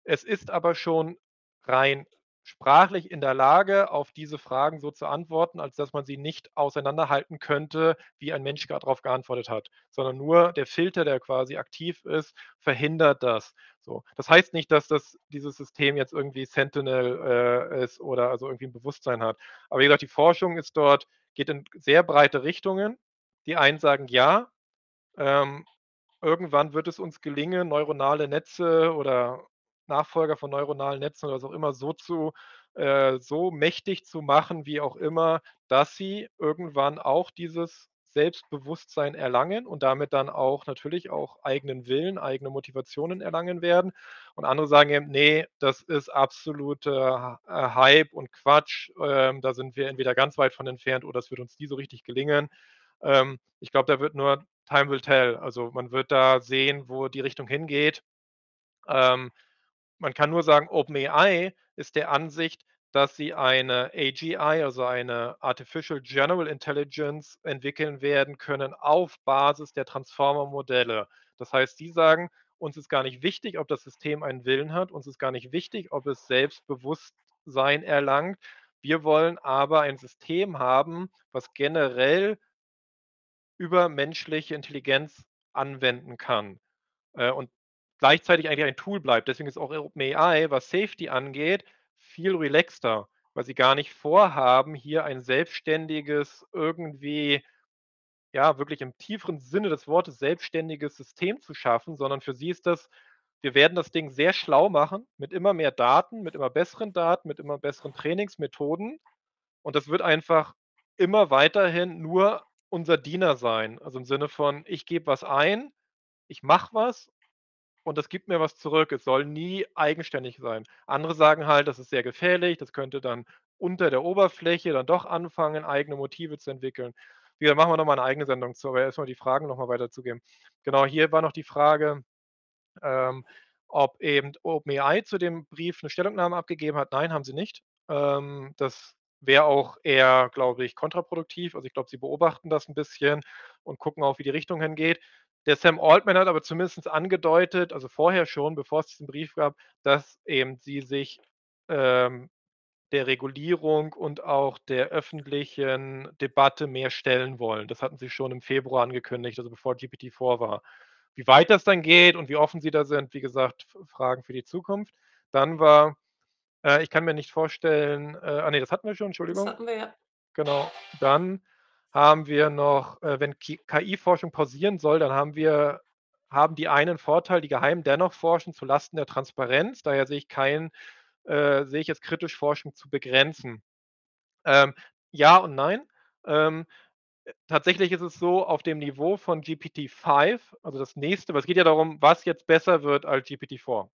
Es ist aber schon rein sprachlich in der Lage, auf diese Fragen so zu antworten, als dass man sie nicht auseinanderhalten könnte, wie ein Mensch grad drauf geantwortet hat, sondern nur der Filter, der quasi aktiv ist, verhindert das, so. Das heißt nicht, dass das dieses System jetzt irgendwie Sentinel, äh, ist oder also irgendwie 'n Bewusstsein hat. Aber wie gesagt, die Forschung ist dort geht in sehr breite Richtungen. Die einen sagen: „Ja, ähm, irgendwann wird es uns gelingen, neuronale Netze oder Nachfolger von neuronalen Netzen oder was auch immer so zu äh, so mächtig zu machen, wie auch immer, dass sie irgendwann auch dieses Selbstbewusstsein erlangen und damit dann auch natürlich auch eigenen Willen, eigene Motivationen erlangen werden.“ Und andere sagen eben: „Ne, das ist absoluter, äh, Hype und Quatsch. Ähm, da sind wir entweder ganz weit von entfernt oder es wird uns nie so richtig gelingen.“ Ähm, ich glaube, da wird nur Time will tell. Also, man wird da sehen, wo die Richtung hingeht. Ähm, man kann nur sagen, OpenAI ist der Ansicht, dass sie eine AGI, also eine Artificial General Intelligence entwickeln werden können auf Basis der Transformer-Modelle. Das heißt, die sagen: „Uns ist gar nicht wichtig, ob das System einen Willen hat. Uns ist gar nicht wichtig, ob es Selbstbewusstsein erlangt. Wir wollen aber ein System haben, was generell übermenschliche Intelligenz anwenden kann, äh, und gleichzeitig eigentlich ein Tool bleibt. Deswegen ist auch OpenAI, was Safety angeht, viel relaxter, weil sie gar nicht vorhaben, hier ein selbstständiges, irgendwie ja, wirklich im tieferen Sinne des Wortes selbstständiges System zu schaffen, sondern für sie ist das wir werden das Ding sehr schlau machen mit immer mehr Daten, mit immer besseren Daten, mit immer besseren Trainingsmethoden. Und das wird einfach immer weiterhin nur unser Diener sein. Also im Sinne von, ich gebe was ein, ich mache was und das gibt mir was zurück. Es soll nie eigenständig sein. Andere sagen halt, das ist sehr gefährlich, das könnte dann unter der Oberfläche dann doch anfangen, eigene Motive zu entwickeln. Wie gesagt, machen wir noch mal 'ne eigene Sendung zu, aber erst mal die Fragen noch mal weiterzugeben. Genau, hier war noch die Frage, ähm, ob eben OpenAI zu dem Brief 'ne Stellungnahme abgegeben hat. Nein, haben sie nicht. Ähm, das wäre auch eher, glaube ich, kontraproduktiv. Also, ich glaube, sie beobachten das 'n bisschen und gucken auch, wie die Richtung hingeht. Der Sam Altman hat aber zumindest angedeutet, also vorher schon, bevor es diesen Brief gab, dass eben sie sich, ähm, der Regulierung und auch der öffentlichen Debatte mehr stellen wollen. Das hatten sie schon im Februar angekündigt, also bevor GPT-4 war. Wie weit das dann geht und wie offen sie da sind, wie gesagt, Fragen für die Zukunft. Dann war äh, ich kann mir nicht vorstellen äh, ah ne, das hatten wir schon, Das Entschuldigung. hatten wir, ja. Genau. Dann haben wir noch, äh, wenn Ki KI-Forschung pausieren soll, dann haben wir haben die einen Vorteil, die Geheimen dennoch forschen zu Lasten der Transparenz. Daher sehe ich kein äh, sehe ich jetzt kritisch, Forschung zu begrenzen. Ähm, ja und nein. Ähm, äh, tatsächlich ist es so, auf dem Niveau von GPT-5, also das nächste weil es geht ja darum, was jetzt besser wird als GPT-4.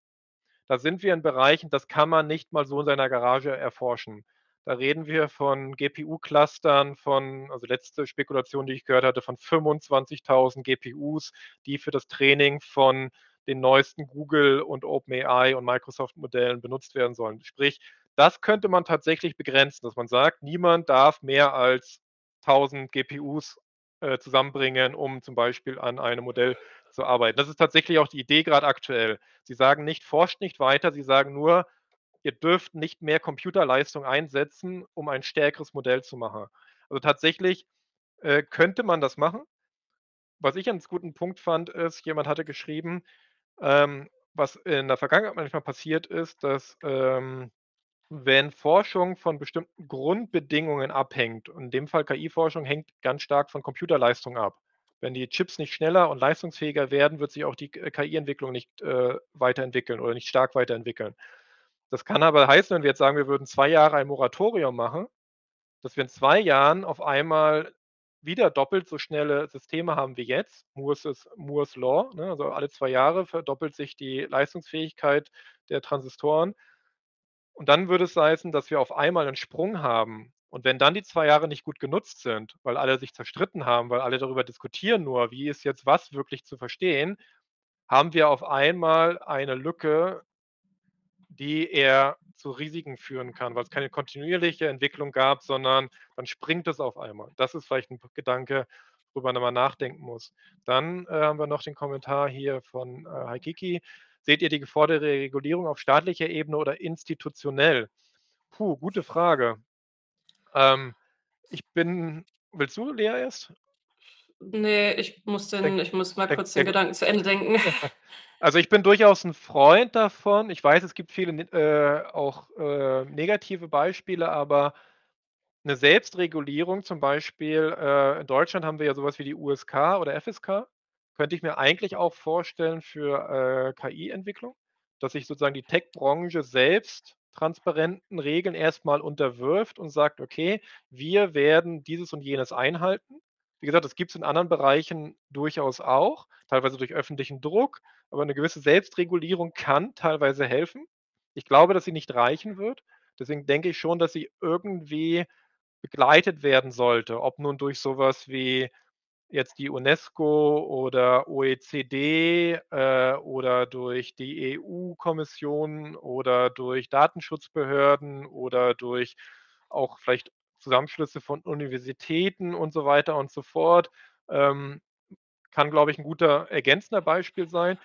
Da sind wir in Bereichen, das kann man nicht mal so in seiner Garage erforschen. Da reden wir von GPU-Clustern von also letzte Spekulation, die ich gehört hatte, von 25.000 GPUs, die für das Training von den neuesten Google und OpenAI und Microsoft-Modellen benutzt werden sollen. Sprich, das könnte man tatsächlich begrenzen, dass man sagt, niemand darf mehr als 1.000 GPUs, äh, zusammenbringen, um zum Beispiel an einem Modell zu arbeiten. Das ist tatsächlich auch die Idee grad aktuell. Sie sagen nicht: „Forscht nicht weiter“, sie sagen nur: „Ihr dürft nicht mehr Computerleistung einsetzen, um ein stärkeres Modell zu machen.“ Also tatsächlich, äh, könnte man das machen. Was ich 'n ganz guten Punkt fand, ist, jemand hatte geschrieben, ähm, was in der Vergangenheit manchmal passiert ist, dass, ähm, wenn Forschung von bestimmten Grundbedingungen abhängt und in dem Fall KI-Forschung hängt ganz stark von Computerleistung ab. Wenn die Chips nicht schneller und leistungsfähiger werden, wird sich auch die KI-Entwicklung nicht, äh, weiterentwickeln oder nicht stark weiterentwickeln. Das kann aber heißen, wenn wir jetzt sagen, wir würden 2 Jahre ein Moratorium machen, dass wir in 2 Jahren auf einmal wieder doppelt so schnelle Systeme haben wie jetzt. Moore's es Moore's Law, ne? Also alle 2 Jahre verdoppelt sich die Leistungsfähigkeit der Transistoren. Und dann würde es heißen, dass wir auf einmal 'nen Sprung haben. Und wenn dann die 2 Jahre nicht gut genutzt sind, weil alle sich zerstritten haben, weil alle darüber diskutieren nur, wie ist jetzt was wirklich zu verstehen, haben wir auf einmal eine Lücke die eher zu Risiken führen kann, weil's keine kontinuierliche Entwicklung gab, sondern dann springt es auf einmal. Das ist vielleicht 'n p Gedanke, worüber man mal nachdenken muss. Dann, äh, haben wir noch den Kommentar hier von, äh, Heikiki: „Seht ihr die geforderte Regulierung auf staatlicher Ebene oder institutionell?“ Puh, gute Frage. Ähm, ich bin willst du, Lea, erst? Ne, ich muss Der den ich muss mal der kurz den der Gedanken zu Ende denken. <laughs> Also, ich bin durchaus 'n Freund davon. Ich weiß, es gibt viele äh, auch, äh, negative Beispiele, aber 'ne Selbstregulierung zum Beispiel äh, in Deutschland haben wir ja so was wie die USK oder FSK. Könnte ich mir eigentlich auch vorstellen für, äh, KI-Entwicklung, dass sich sozusagen die Tech-Branche selbst transparenten Regeln erst mal unterwirft und sagt: „Okay, wir werden dieses und jenes einhalten.“ Wie gesagt, das gibt's in anderen Bereichen durchaus auch, teilweise durch öffentlichen Druck, aber 'ne gewisse Selbstregulierung kann teilweise helfen. Ich glaube, dass sie nicht reichen wird. Deswegen denke ich schon, dass sie irgendwie begleitet werden sollte, ob nun durch so was wie jetzt die UNESCO oder OECD, äh, oder durch die EU-Kommission oder durch Datenschutzbehörden oder durch auch vielleicht Zusammenschlüsse von Universitäten und so weiter und so fort. Ähm, kann, glaube ich, 'n guter ergänzender Beispiel sein.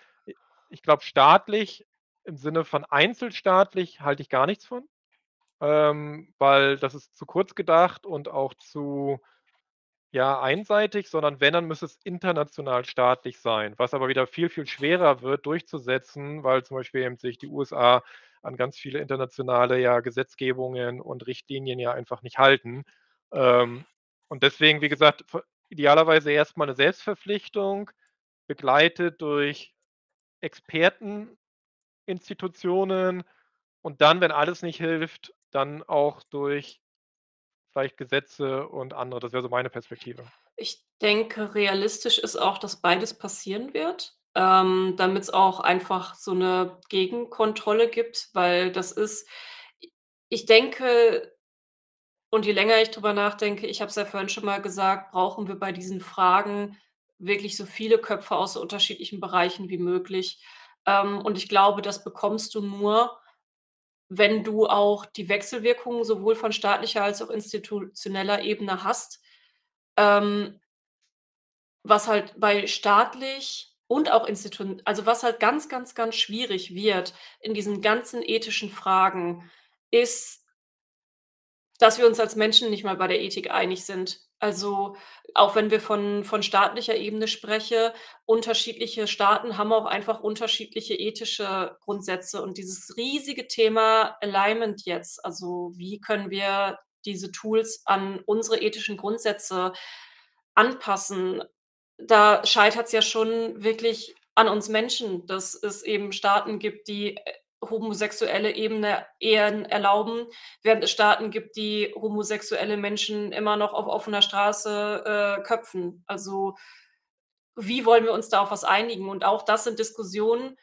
Ich glaube, staatlich im Sinne von einzelstaatlich halte ich gar nichts von, ähm, weil das ist zu kurz gedacht und auch zu Ja, einseitig, sondern wenn, dann müsste es international staatlich sein, was aber wieder viel, viel schwerer wird durchzusetzen, weil zum Beispiel eben sich die USA an ganz viele internationale, ja, Gesetzgebungen und Richtlinien ja einfach nicht halten. Ähm, und deswegen, wie gesagt, idealerweise erst mal 'ne Selbstverpflichtung, begleitet durch Experteninstitutionen und dann, wenn alles nicht hilft, dann auch durch vielleicht Gesetze und andere. Das wäre so meine Perspektive. Ich denke, realistisch ist auch, dass beides passieren wird, ähm, damit's auch einfach so 'ne Gegenkontrolle gibt, weil das ist ich denke und je länger ich drüber nachdenke ich habe es ja vorhin schon mal gesagt, brauchen wir bei diesen Fragen wirklich so viele Köpfe aus unterschiedlichen Bereichen wie möglich. Ähm, und ich glaube, das bekommst du nur, wenn du auch die Wechselwirkungen sowohl von staatlicher als auch institutioneller Ebene hast. Ähm was halt bei staatlich und auch Institun also, was halt ganz, ganz, ganz schwierig wird in diesen ganzen ethischen Fragen, ist dass wir uns als Menschen nicht mal bei der Ethik einig sind. Also, auch wenn wir von von staatlicher Ebene spreche, unterschiedliche Staaten haben auch einfach unterschiedliche ethische Grundsätze und dieses riesige Thema Alignment jetzt, also, wie können wir diese Tools an unsere ethischen Grundsätze anpassen? Da scheitert's ja schon wirklich an uns Menschen, dass es eben Staaten gibt, die, äh, homosexuelle Ebene Ehen erlauben, während es Staaten gibt, die homosexuelle Menschen immer noch auf offener Straße, äh, köpfen. Also, wie wollen wir uns da auf was einigen? Und auch das sind Diskussionen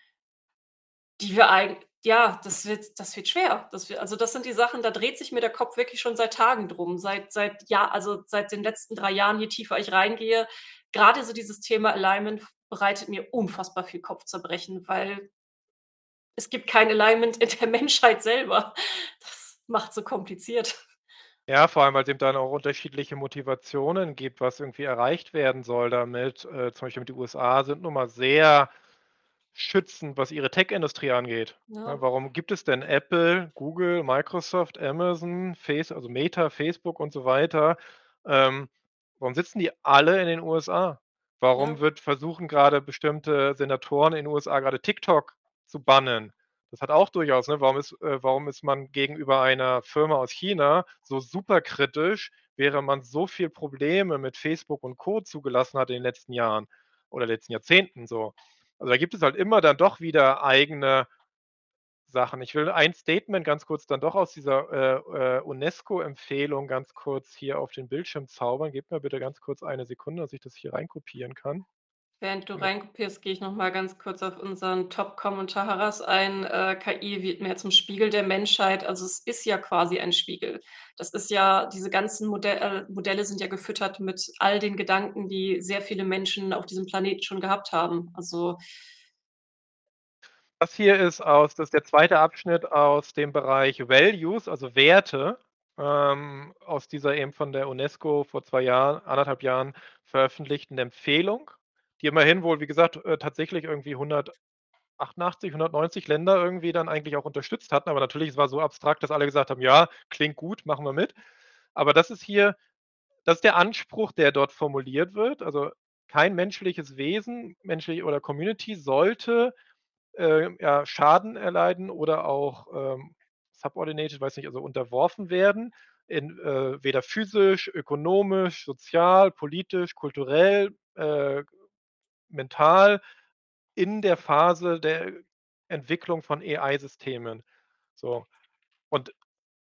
die wir eigen ja, das wird das wird schwer. Das wir also, das sind die Sachen, da dreht sich mir der Kopf wirklich schon seit Tagen drum, seit seit Jahr also, seit den letzten 3 Jahren, je tiefer ich reingehe. Grade so dieses Thema Alignment bereitet mir unfassbar viel Kopfzerbrechen, weil es gibt kein Alignment in der <laughs> Menschheit selber. Das macht's so kompliziert. Ja, vor allem, weil's eben dann auch unterschiedliche Motivationen gibt, was irgendwie erreicht werden soll damit. Äh, zum Beispiel die USA sind nun mal sehr schützend, was ihre Tech-Industrie angeht. Ne, Ja. warum gibt es denn Apple, Google, Microsoft, Amazon, Face also, Meta, Facebook und so weiter ähm, warum sitzen die alle in den USA? Warum Ja. wird versuchen grade bestimmte Senatoren in den USA grade TikTok zu bannen? Das hat auch durchaus ne, warum ist äh, warum ist man gegenüber einer Firma aus China so super kritisch, während man so viel Probleme mit Facebook und Co. zugelassen hat in den letzten Jahren oder letzten Jahrzehnten so. Also, da gibt es halt immer dann doch wieder eigene Sachen. Ich will ein Statement ganz kurz dann doch aus dieser, äh, äh, UNESCO-Empfehlung ganz kurz hier auf den Bildschirm zaubern. Gebt mir bitte ganz kurz eine Sekunde, dass ich das hier reinkopieren kann. Während du Ja. reinkopierst, gehe ich noch mal ganz kurz auf unseren Top-Kommentar Heraus ein. Äh, KI wird mehr zum Spiegel der Menschheit. Also, es ist ja quasi ein Spiegel. Das ist ja diese ganzen Mode äh, Modelle sind ja gefüttert mit all den Gedanken, die sehr viele Menschen auf diesem Planeten schon gehabt haben. Also Das hier ist aus das ist der 2. Abschnitt aus dem Bereich Values, also Werte, ähm, aus dieser eben von der UNESCO vor 2 Jahren 1 1/2 Jahren veröffentlichten Empfehlung, die immerhin wohl, wie gesagt, äh, tatsächlich irgendwie 188, 190 Länder irgendwie dann eigentlich auch unterstützt hatten. Aber natürlich, es war so abstrakt, dass alle gesagt haben: „Ja, klingt gut, machen wir mit.“ Aber das ist hier das ist der Anspruch, der dort formuliert wird. Also, kein menschliches Wesen, menschlich oder Community sollte, ähm, ja, Schaden erleiden oder auch, ähm, subordinated, weiß nicht, also, unterworfen werden in äh, weder physisch, ökonomisch, sozial, politisch, kulturell, äh, mental in der Phase der Entwicklung von AI-Systemen. So. Und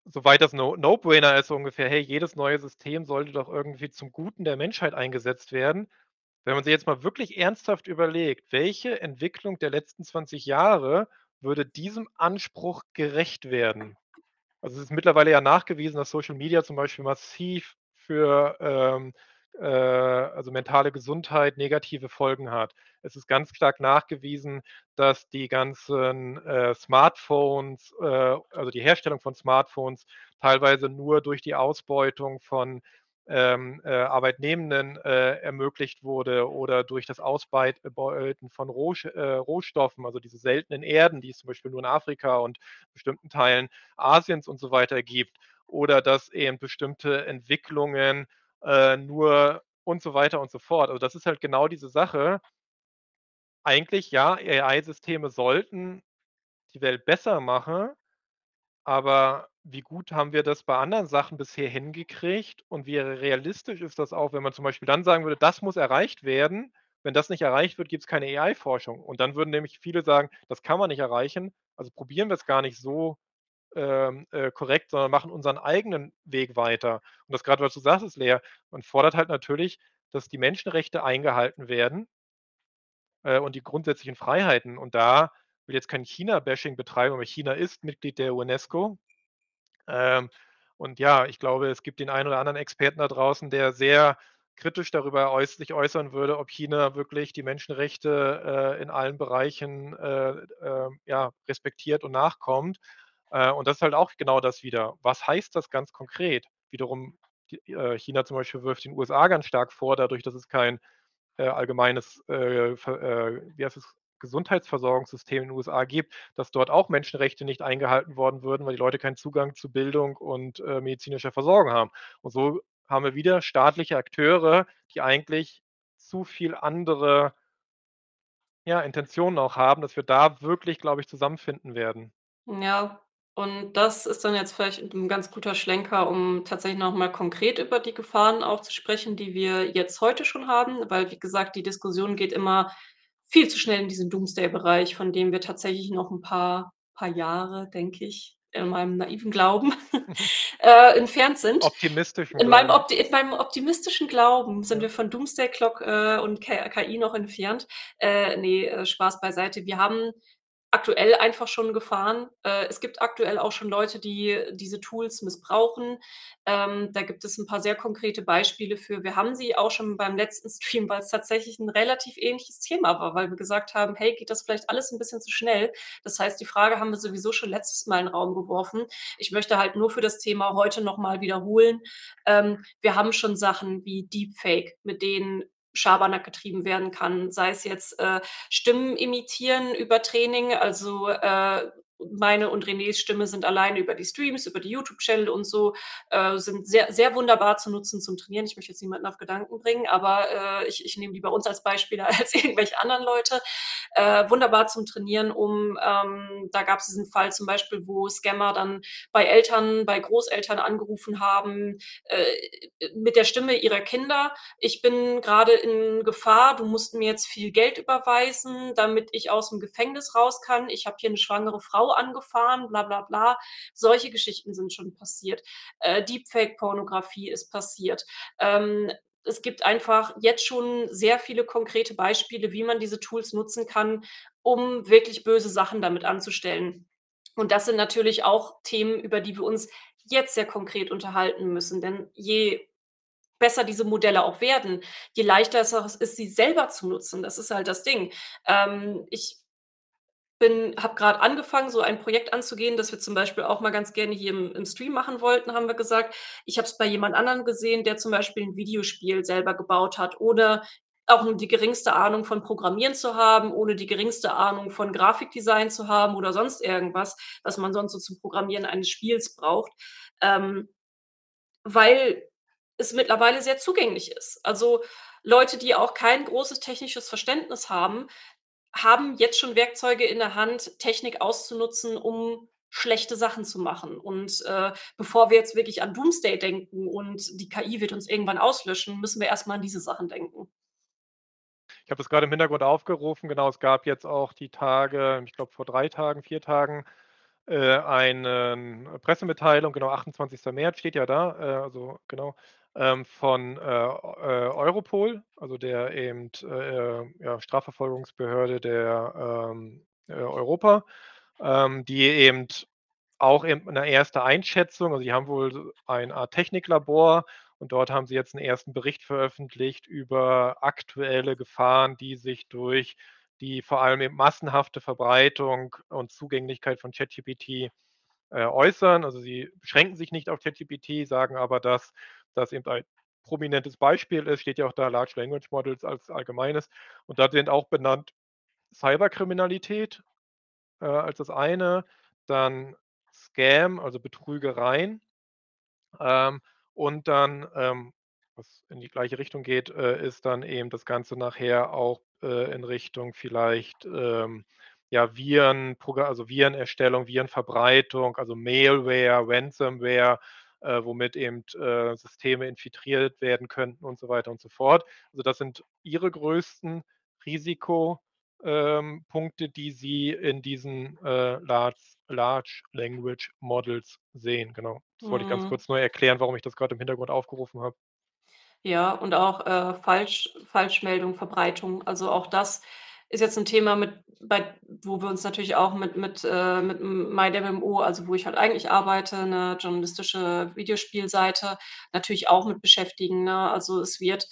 soweit das No No-Brainer ist so ungefähr: „Hey, jedes neue System sollte doch irgendwie zum Guten der Menschheit eingesetzt werden.“ Wenn man sich jetzt mal wirklich ernsthaft überlegt, welche Entwicklung der letzten 20 Jahre würde diesem Anspruch gerecht werden? Also, es ist mittlerweile ja nachgewiesen, dass Social Media zum Beispiel massiv für, ähm, äh, also, mentale Gesundheit negative Folgen hat. Es ist ganz stark nachgewiesen, dass die ganzen, äh, Smartphones, äh also, die Herstellung von Smartphones teilweise nur durch die Ausbeutung von, ähm, äh, Arbeitnehmenden, äh, ermöglicht wurde oder durch das Ausbeit beuten von Rohsch äh, Rohstoffen, also, diese seltenen Erden, die es zum Beispiel nur in Afrika und bestimmten Teilen Asiens und so weiter gibt. Oder dass eben bestimmte Entwicklungen, äh, nur und so weiter und so fort. Also, das ist halt genau diese Sache. Eigentlich ja, AI-Systeme sollten die Welt besser machen, aber wie gut haben wir das bei anderen Sachen bisher hingekriegt und wie realistisch ist das auch, wenn man zum Beispiel dann sagen würde: „Das muss erreicht werden. Wenn das nicht erreicht wird, gibt's keine AI-Forschung.“ Und dann würden nämlich viele sagen: „Das kann man nicht erreichen, also probieren wir's gar nicht so, ähm, äh, korrekt, sondern machen unseren eigenen Weg weiter.“ Und das grad, was du sagtest, Lea, man fordert halt natürlich, dass die Menschenrechte eingehalten werden äh, und die grundsätzlichen Freiheiten. Und da will jetzt kein China-Bashing betreiben, aber China ist Mitglied der UNESCO. Ähm, und ja, ich glaube, es gibt den einen oder anderen Experten da draußen, der sehr kritisch darüber äuß sich äußern würde, ob China wirklich die Menschenrechte, äh, in allen Bereichen, äh, äh, ja, respektiert und nachkommt. Äh, und das ist halt auch genau das wieder. Was heißt das ganz konkret? Wiederum, die äh, China zum Beispiel wirft den USA ganz stark vor, dadurch, dass es kein, äh, allgemeines, wie heißt es, Gesundheitsversorgungssystem in den USA gibt, dass dort auch Menschenrechte nicht eingehalten worden würden, weil die Leute keinen Zugang zu Bildung und, äh, medizinischer Versorgung haben. Und so haben wir wieder staatliche Akteure, die eigentlich zu viel andere ja, Intentionen auch haben, dass wir da wirklich, glaube ich, zusammenfinden werden. Ja, und das ist dann jetzt vielleicht 'n ganz guter Schlenker, um tatsächlich noch mal konkret über die Gefahren auch zu sprechen, die wir jetzt heute schon haben, weil, wie gesagt, die Diskussion geht immer viel zu schnell in diesen Doomsday-Bereich, von dem wir tatsächlich noch 'n paar paar Jahre, denke ich, in meinem naiven Glauben, <laughs> <laughs> äh, entfernt sind. Optimistischen In meinem opti in meinem optimistischen Glauben sind wir von Doomsday Clock, äh, und KI noch entfernt. Äh, ne, äh, Spaß beiseite. Wir haben aktuell einfach schon Gefahren. Äh, es gibt aktuell auch schon Leute, die diese Tools missbrauchen. Ähm, da gibt es 'n paar sehr konkrete Beispiele für. Wir haben sie auch schon beim letzten <laughs> Stream, weil's tatsächlich 'n relativ ähnliches Thema war, weil wir gesagt haben: „Hey, geht das vielleicht alles 'n bisschen zu schnell?“ Das heißt, die Frage haben wir sowieso schon letztes Mal in 'n Raum geworfen. Ich möchte halt nur für das Thema heute noch mal wiederholen. Ähm, wir haben schon Sachen wie Deepfake, mit denen Schabernack getrieben werden kann, sei es jetzt, äh, Stimmen imitieren über Training. Also, äh, meine und Renés Stimme sind alleine über die Streams, über die YouTube-Channel und so, äh, sind sehr sehr wunderbar zu nutzen zum Trainieren. Ich möchte jetzt niemanden auf Gedanken bringen, aber, äh, ich ich nehme lieber uns als Beispiel <laughs> als irgendwelche anderen Leute. Äh, wunderbar zum Trainieren, um ähm, da gab's diesen Fall zum Beispiel, wo Scammer dann bei Eltern, bei Großeltern angerufen haben, äh, mit der Stimme ihrer Kinder: „Ich bin grade in Gefahr. Du musst mir jetzt viel Geld überweisen, damit ich aus'm Gefängnis raus kann. Ich habe hier 'ne schwangere Frau angefahren, bla bla bla.“ Solche Geschichten sind schon passiert. Äh, Deepfake-Pornografie ist passiert. Ähm, es gibt einfach jetzt schon sehr viele konkrete Beispiele, wie man diese Tools nutzen kann, um wirklich böse Sachen damit anzustellen. Und das sind natürlich auch Themen, über die wir uns jetzt sehr konkret unterhalten müssen, denn je besser diese Modelle auch werden, je leichter es ist, sie selber zu nutzen. Das ist halt das Ding. Ähm, ich bin habe grad angefangen, so ein Projekt anzugehen, das wir zum Beispiel auch mal ganz gerne hier im im Stream machen wollten, haben wir gesagt. Ich habe es bei jemand anderem gesehen, der zum Beispiel 'n Videospiel selber gebaut hat, ohne auch nur die geringste Ahnung von Programmieren zu haben, ohne die geringste Ahnung von Grafikdesign zu haben oder sonst irgendwas, was man sonst so zum Programmieren eines Spiels braucht. Ähm, weil es mittlerweile sehr zugänglich ist. Also, Leute, die auch kein großes technisches Verständnis haben, haben jetzt schon Werkzeuge in der Hand, Technik auszunutzen, um schlechte Sachen zu machen. Und, äh, bevor wir jetzt wirklich an Doomsday denken und die KI wird uns irgendwann auslöschen, müssen wir erst mal an diese Sachen denken. Ich habe das grade im Hintergrund aufgerufen. Genau, es gab jetzt auch die Tage ich glaube, vor 3 Tagen, 4 Tagen, äh, einen Pressemitteilung, genau, 28. März steht ja da, äh, also genau, ähm, von, äh, äh, Europol, also der eben, äh, ja, Strafverfolgungsbehörde der, ähm, äh, Europa, ähm, die eben auch eben 'ne erste Einschätzung also, die haben wohl eine Art Techniklabor und dort haben sie jetzt 'n ersten Bericht veröffentlicht über aktuelle Gefahren, die sich durch die vor allem eben massenhafte Verbreitung und Zugänglichkeit von ChatGPT, äh, äußern. Also, sie beschränken sich nicht auf ChatGPT, sagen aber, dass das eben ein prominentes Beispiel ist, steht ja auch da Large Language Models als Allgemeines. Und da sind auch benannt Cyberkriminalität, äh, als das eine, dann Scam, also Betrügereien, ähm, und dann, ähm, was in die gleiche Richtung geht, äh, ist dann eben das Ganze nachher auch, äh, in Richtung vielleicht, ähm, ja, Virenprogra also Virenerstellung, Virenverbreitung, also Malware, Ransomware, äh, womit eben, äh, Systeme infiltriert werden könnten und so weiter und so fort. Also, das sind Ihre größten Risiko ähm, die Sie in diesen, äh, Large Large Language Models sehen, genau. Das wollte ich ganz Mhm. kurz nur erklären, warum ich das grad im Hintergrund aufgerufen habe. Ja, und auch, äh, Falsch Falschmeldung, Verbreitung. Also, auch das ist jetzt 'n Thema mit bei wo wir uns natürlich auch mit mit, äh mit m MyDevMo, also, wo ich halt eigentlich arbeite, 'ne journalistische Videospielseite, natürlich auch mit beschäftigen, ne? Also, es wird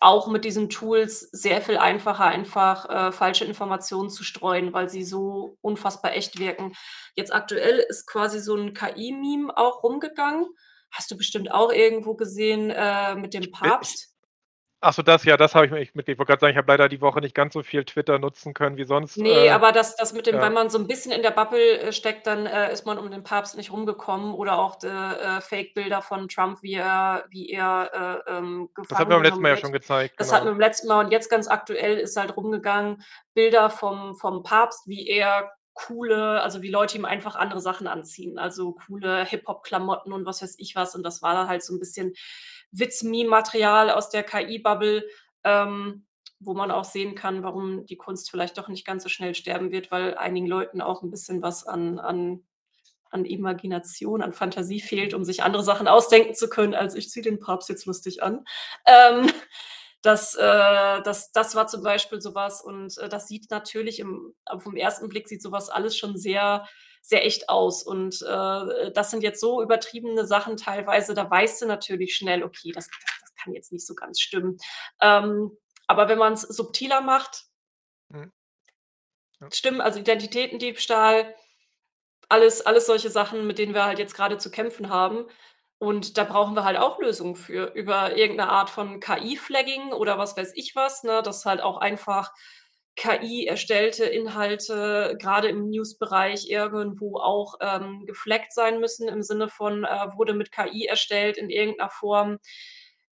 auch mit diesen Tools sehr viel einfacher, einfach, äh, falsche Informationen zu streuen, weil sie so unfassbar echt wirken. Jetzt aktuell ist quasi so 'n KI-Meme auch rumgegangen. Hast du bestimmt auch irgendwo gesehen, äh, mit dem Papst. Ach so, das ja, das habe ich mir ich mit ich wollte grad sagen, ich habe leider die Woche nicht ganz so viel Twitter nutzen können wie sonst, Ne, äh, aber das das mit dem ja. wenn man so 'n bisschen in der Bubble, äh, steckt, dann, äh, ist man um den Papst nicht rumgekommen oder auch äh, Fake-Bilder von Trump, wie er wie er, äh, ähm, Das hatten wir gefangen beim letzten Mal ja schon gezeigt, Das hatten wir genau. beim letzten Mal und jetzt ganz aktuell ist halt rumgegangen, Bilder vom vom Papst, wie er coole also, wie Leute ihm einfach andere Sachen anziehen, also, coole Hip-Hop-Klamotten und was weiß ich was. Und das war dann halt so 'n bisschen Witz-Meme-Material aus der KI-Bubble, ähm, wo man auch sehen kann, warum die Kunst vielleicht doch nicht ganz so schnell sterben wird, weil einigen Leuten auch 'n bisschen was an an an Imagination, an Fantasie fehlt, um sich andere Sachen ausdenken zu können, als: „Ich ziehe den Papst jetzt lustig an.“ Ähm, das äh, das das war zum Beispiel so was und, äh, das sieht natürlich im aufm ersten Blick sieht so was alles schon sehr, sehr echt aus. Und, äh, das sind jetzt so übertriebene Sachen teilweise, da weißt du natürlich schnell: „Okay, das das das kann jetzt nicht so ganz stimmen.“ Ähm, aber wenn man's subtiler macht Mhm. Ja. stimmen, also, Identitätendiebstahl, alles alles solche Sachen, mit denen wir halt jetzt grade zu kämpfen haben. Und da brauchen wir halt auch Lösungen für, über irgend 'ne Art von KI-Flagging oder was weiß ich was, ne, dass halt auch einfach KI-erstellte Inhalte, grade im News-Bereich irgendwo auch, ähm, geflaggt sein müssen im Sinne von, äh, wurde mit KI erstellt in irgend 'ner Form.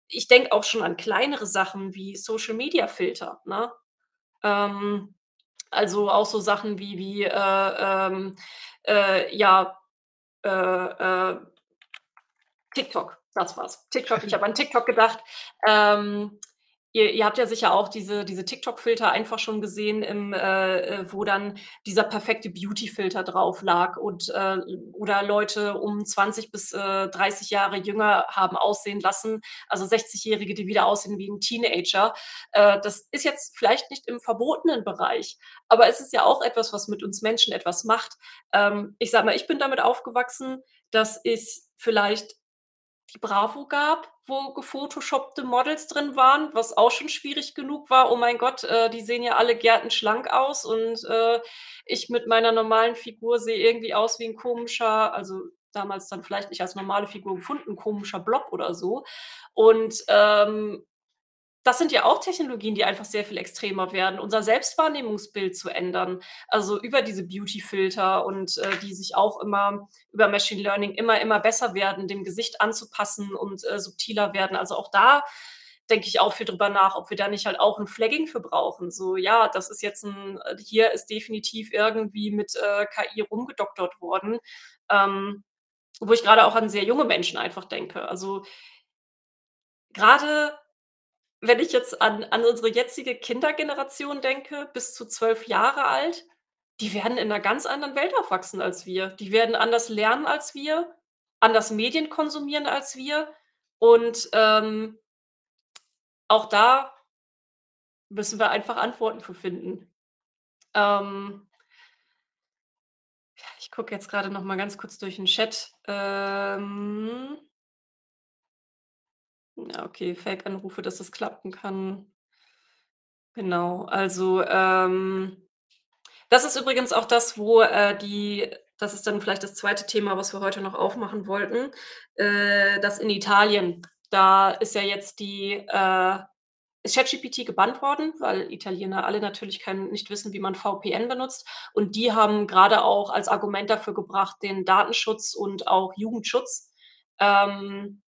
Ich denke auch schon an kleinere Sachen wie Social-Media-Filter, ne? Ähm, also, auch so Sachen wie wie, äh, ähm, äh, ja, äh, äh TikTok, das war's. TikTok, ich habe an TikTok gedacht. Ähm, ihr ihr habt ja sicher auch diese diese TikTok-Filter einfach schon gesehen im äh, äh, wo dann dieser perfekte Beauty-Filter drauf lag und, äh oder Leute um 20 bis, äh, 30 Jahre jünger haben aussehen lassen, also, Sechzigjährige, die wieder aussehen wie 'n Teenager. Äh, das ist jetzt vielleicht nicht im verbotenen Bereich, aber es ist ja auch etwas, was mit uns Menschen etwas macht. Ähm, ich sage mal, ich bin damit aufgewachsen, dass es vielleicht die Bravo gab, wo gefotoshoppte Models drin waren, was auch schon schwierig genug war. Oh mein Gott, äh, die sehen ja alle gärtenschlank aus und, äh, ich mit meiner normalen Figur sehe irgendwie aus wie 'n komischer also, damals dann vielleicht nicht als normale Figur gefunden, komischer Blob oder so. Und, ähm, das sind ja auch Technologien, die einfach sehr viel extremer werden, unser Selbstwahrnehmungsbild zu ändern. Also, über diese Beauty-Filter und, äh, die sich auch immer über Machine Learning immer, immer besser werden, dem Gesicht anzupassen und, äh, subtiler werden. Also, auch da denke ich auch viel drüber nach, ob wir da nicht halt auch 'n Flagging für brauchen. So, ja, das ist jetzt 'n äh, hier ist definitiv irgendwie mit, äh, KI rumgedoktert worden, ähm, wo ich grade auch an sehr junge Menschen einfach denke. Also grade wenn ich jetzt an an unsere jetzige Kindergeneration denke, bis zu 12 Jahre alt, die werden in 'ner ganz anderen Welt aufwachsen als wir. Die werden anders lernen als wir, anders Medien konsumieren als wir und, ähm auch da müssen wir einfach Antworten für finden. Ähm ich gucke jetzt grade noch mal ganz kurz durch 'n Chat. Ähm Ja, okay, Fake-Anrufe, dass das klappen kann. Genau, also, ähm, das ist übrigens auch das, wo, äh, die das ist dann vielleicht das 2. Thema, was wir heute noch aufmachen wollten, äh, dass in Italien da ist ja jetzt die äh, ist ChatGPT gebannt worden, weil Italiener alle natürlich kein nicht wissen, wie man VPN benutzt. Und die haben grade auch als Argument dafür gebracht, den Datenschutz und auch Jugendschutz. Ähm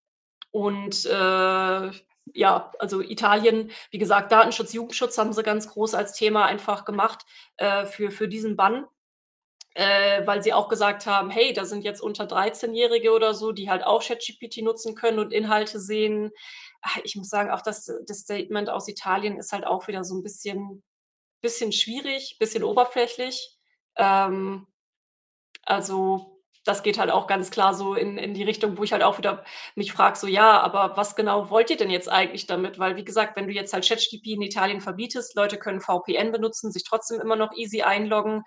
Und, äh, ja, also Italien, wie gesagt, Datenschutz, Jugendschutz haben sie ganz groß als Thema einfach gemacht, äh, für für diesen Bann, äh, weil sie auch gesagt haben: „Hey, da sind jetzt unter Dreizehnjährige oder so, die halt auch ChatGPT nutzen können und Inhalte sehen.“ Ah, ich muss sagen, auch das das Statement aus Italien ist halt auch wieder so 'n bisschen bisschen schwierig, bisschen oberflächlich. Ähm, also, das geht halt auch ganz klar so in in die Richtung, wo ich halt auch wieder mich frage, so: „Ja, aber was genau wollt ihr denn jetzt eigentlich damit?“ Weil wie gesagt, wenn du jetzt halt ChatGPT in Italien verbietest, Leute können VPN benutzen, sich trotzdem immer noch easy einloggen,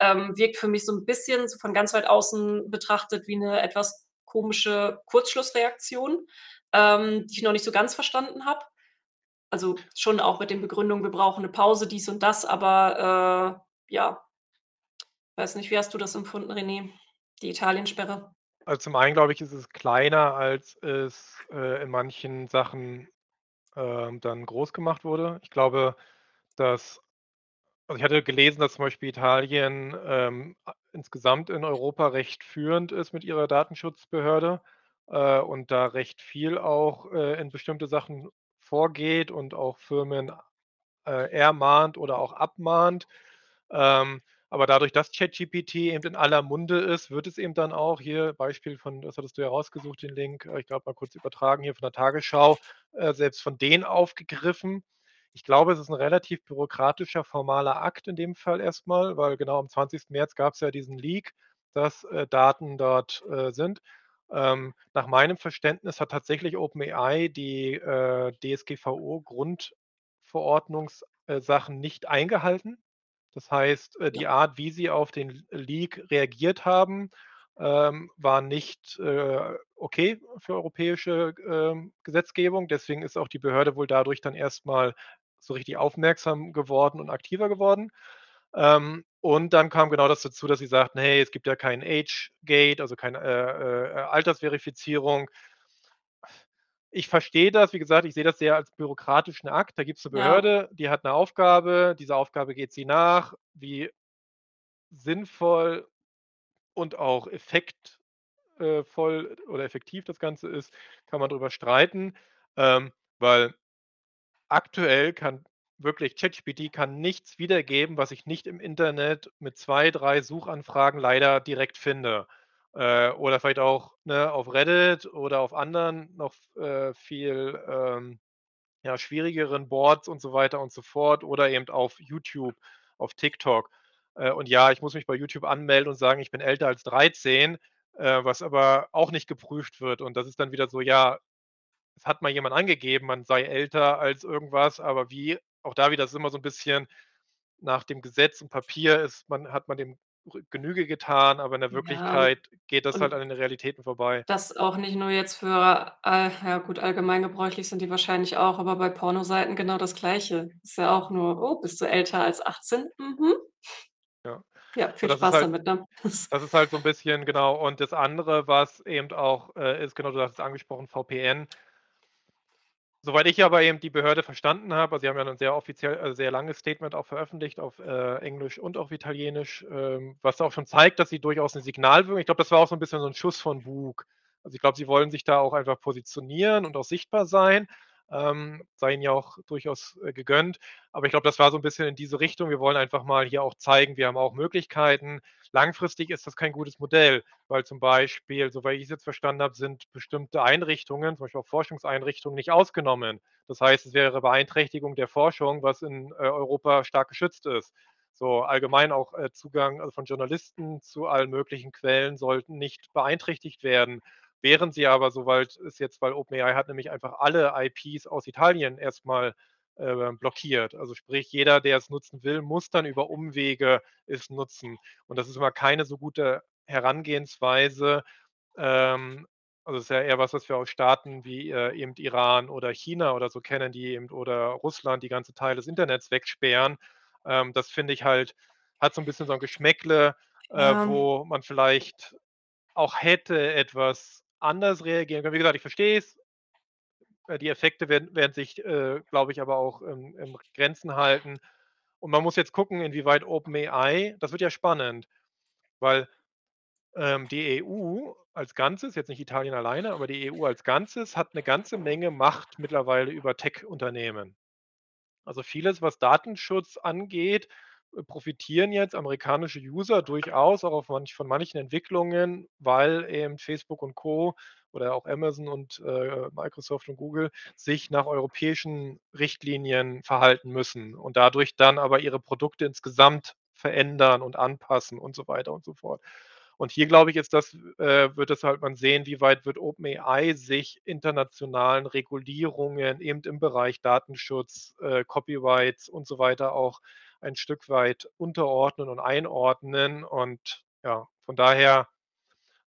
ähm, wirkt für mich so 'n bisschen so von ganz weit außen betrachtet wie 'ne etwas komische Kurzschlussreaktion, ähm, die ich noch nicht so ganz verstanden habe. Also, schon auch mit den Begründungen: „Wir brauchen 'ne Pause“, dies und das, aber, äh, ja. Weiß nicht, wie hast du das empfunden, René, die Italiensperre? Also, zum einen glaube ich, ist es kleiner, als es, äh, in manchen Sachen, ähm, dann groß gemacht wurde. Ich glaube, dass also, ich hatte gelesen, dass zum Beispiel Italien, ähm, insgesamt in Europa recht führend ist mit ihrer Datenschutzbehörde, äh, und da recht viel auch, äh, in bestimmte Sachen vorgeht und auch Firmen, äh, ermahnt oder auch abmahnt. Ähm, aber dadurch, dass ChatGPT eben in aller Munde ist, wird es eben dann auch hier Beispiel von das hattest du ja rausgesucht, den Link, äh, ich glaube mal kurz übertragen hier von der Tagesschau, äh, selbst von denen aufgegriffen. Ich glaube, es ist 'n relativ bürokratischer, formaler Akt in dem Fall erst mal, weil genau am 20. März gab's ja diesen Leak, dass, äh, Daten dort, sind. Ähm, nach meinem Verständnis hat tatsächlich OpenAI die, äh, DSGVO-Grundverordnungs äh, Sachen nicht eingehalten. Das heißt, äh, die. Art, wie sie auf den Leak reagiert haben, ähm, war nicht, äh, okay für europäische, ähm, Gesetzgebung. Deswegen ist auch die Behörde wohl dadurch dann erst mal so richtig aufmerksam geworden und aktiver geworden. Ähm, und dann kam genau das dazu, dass sie sagten: „Hey, es gibt ja kein Age-Gate, also keine, äh, äh, Altersverifizierung.“ Ich verstehe das. Wie gesagt, ich sehe das sehr als bürokratischen Akt. Da gibt's 'ne Ja. Behörde, die hat 'ne Aufgabe. Dieser Aufgabe geht sie nach. Wie sinnvoll und auch effekt äh, oder effektiv das Ganze ist, kann man drüber streiten, ähm, weil aktuell kann wirklich ChatGPT kann nichts wiedergeben, was ich nicht im Internet mit 2, 3 Suchanfragen leider direkt finde. Äh, oder vielleicht auch, ne, auf Reddit oder auf anderen noch äh, viel, ähm, ja, schwierigeren Boards und so weiter und so fort oder eben auf YouTube, auf TikTok. Äh, und ja, ich muss mich bei YouTube anmelden und sagen, ich bin älter als 13, äh, was aber auch nicht geprüft wird. Und das ist dann wieder so, ja, es hat mal jemand angegeben, man sei älter als irgendwas, aber wie auch da wieder ist immer so 'n bisschen nach dem Gesetz und Papier ist man hat man dem Genüge getan, aber in der Ja, Wirklichkeit geht das halt an den Realitäten vorbei. das auch nicht nur jetzt für äh, ja gut, allgemeingebräuchlich sind die wahrscheinlich auch, aber bei Pornoseiten genau das Gleiche. Ist ja auch nur: „Oh, bist du älter als 18? Mhm.“ Ja. Ja, viel das Spaß halt damit, ne? <laughs> das ist halt so 'n bisschen genau. Und das andere, was eben auch, äh, ist, genau, du hast es angesprochen, VPN. Soweit ich aber eben die Behörde verstanden habe also, sie haben ja 'nen sehr offiziell äh, sehr langes Statement auch veröffentlicht auf, äh, Englisch und auf Italienisch, ähm, was auch schon zeigt, dass sie durchaus 'ne Signalwirkung ich glaube, das war auch so 'n bisschen so 'n Schuss von Bug. Also, ich glaube, sie wollen sich da auch einfach positionieren und auch sichtbar sein, ähm, sei ihnen ja auch durchaus, äh, gegönnt. Aber ich glaube, das war so 'n bisschen in diese Richtung. Wir wollen einfach mal hier auch zeigen, wir haben auch Möglichkeiten. Langfristig ist das kein gutes Modell, weil zum Beispiel, soweit ich's jetzt verstanden habe, sind bestimmte Einrichtungen, zum Beispiel auch Forschungseinrichtungen, nicht ausgenommen. Das heißt, es wäre Beeinträchtigung der Forschung, was in, äh, Europa stark geschützt ist. So allgemein auch, äh, Zugang, also, von Journalisten zu allen möglichen Quellen sollten nicht beeinträchtigt werden. Wären sie aber, soweit es jetzt weil OpenAI hat nämlich einfach alle IPs aus Italien erst mal, äh, blockiert. Also, sprich, jeder, der es nutzen will, muss dann über Umwege es nutzen. Und das ist immer keine so gute Herangehensweise. Ähm, also, ist ja eher was, was wir aus Staaten wie, äh, eben Iran oder China oder so kennen, die eben oder Russland, die ganze Teile des Internets wegsperren. Ähm, das finde ich halt hat so 'n bisschen so 'n Geschmäckle, äh, Ja. wo man vielleicht auch hätte etwas anders reagieren können. Wie gesagt, ich verstehe es. Äh, die Effekte werden werden sich, äh, glaube ich, aber auch in in Grenzen halten. Und man muss jetzt gucken, inwieweit OpenAI das wird ja spannend, weil Ähm, die EU als Ganzes, jetzt nicht Italien alleine, aber die EU als Ganzes hat 'ne ganze Menge Macht mittlerweile über Tech-Unternehmen. Also, vieles, was Datenschutz angeht, profitieren jetzt amerikanische User durchaus auch manch von manchen Entwicklungen, weil eben Facebook und Co. oder auch Amazon und, äh, Microsoft und Google sich nach europäischen Richtlinien verhalten müssen und dadurch dann aber ihre Produkte insgesamt verändern und anpassen und so weiter und so fort. Und hier glaube ich, ist das äh, wird das halt man sehen, wie weit wird OpenAI sich internationalen Regulierungen eben im Bereich Datenschutz, äh, Copyrights und so weiter auch ein Stück weit unterordnen und einordnen. Und ja, von daher,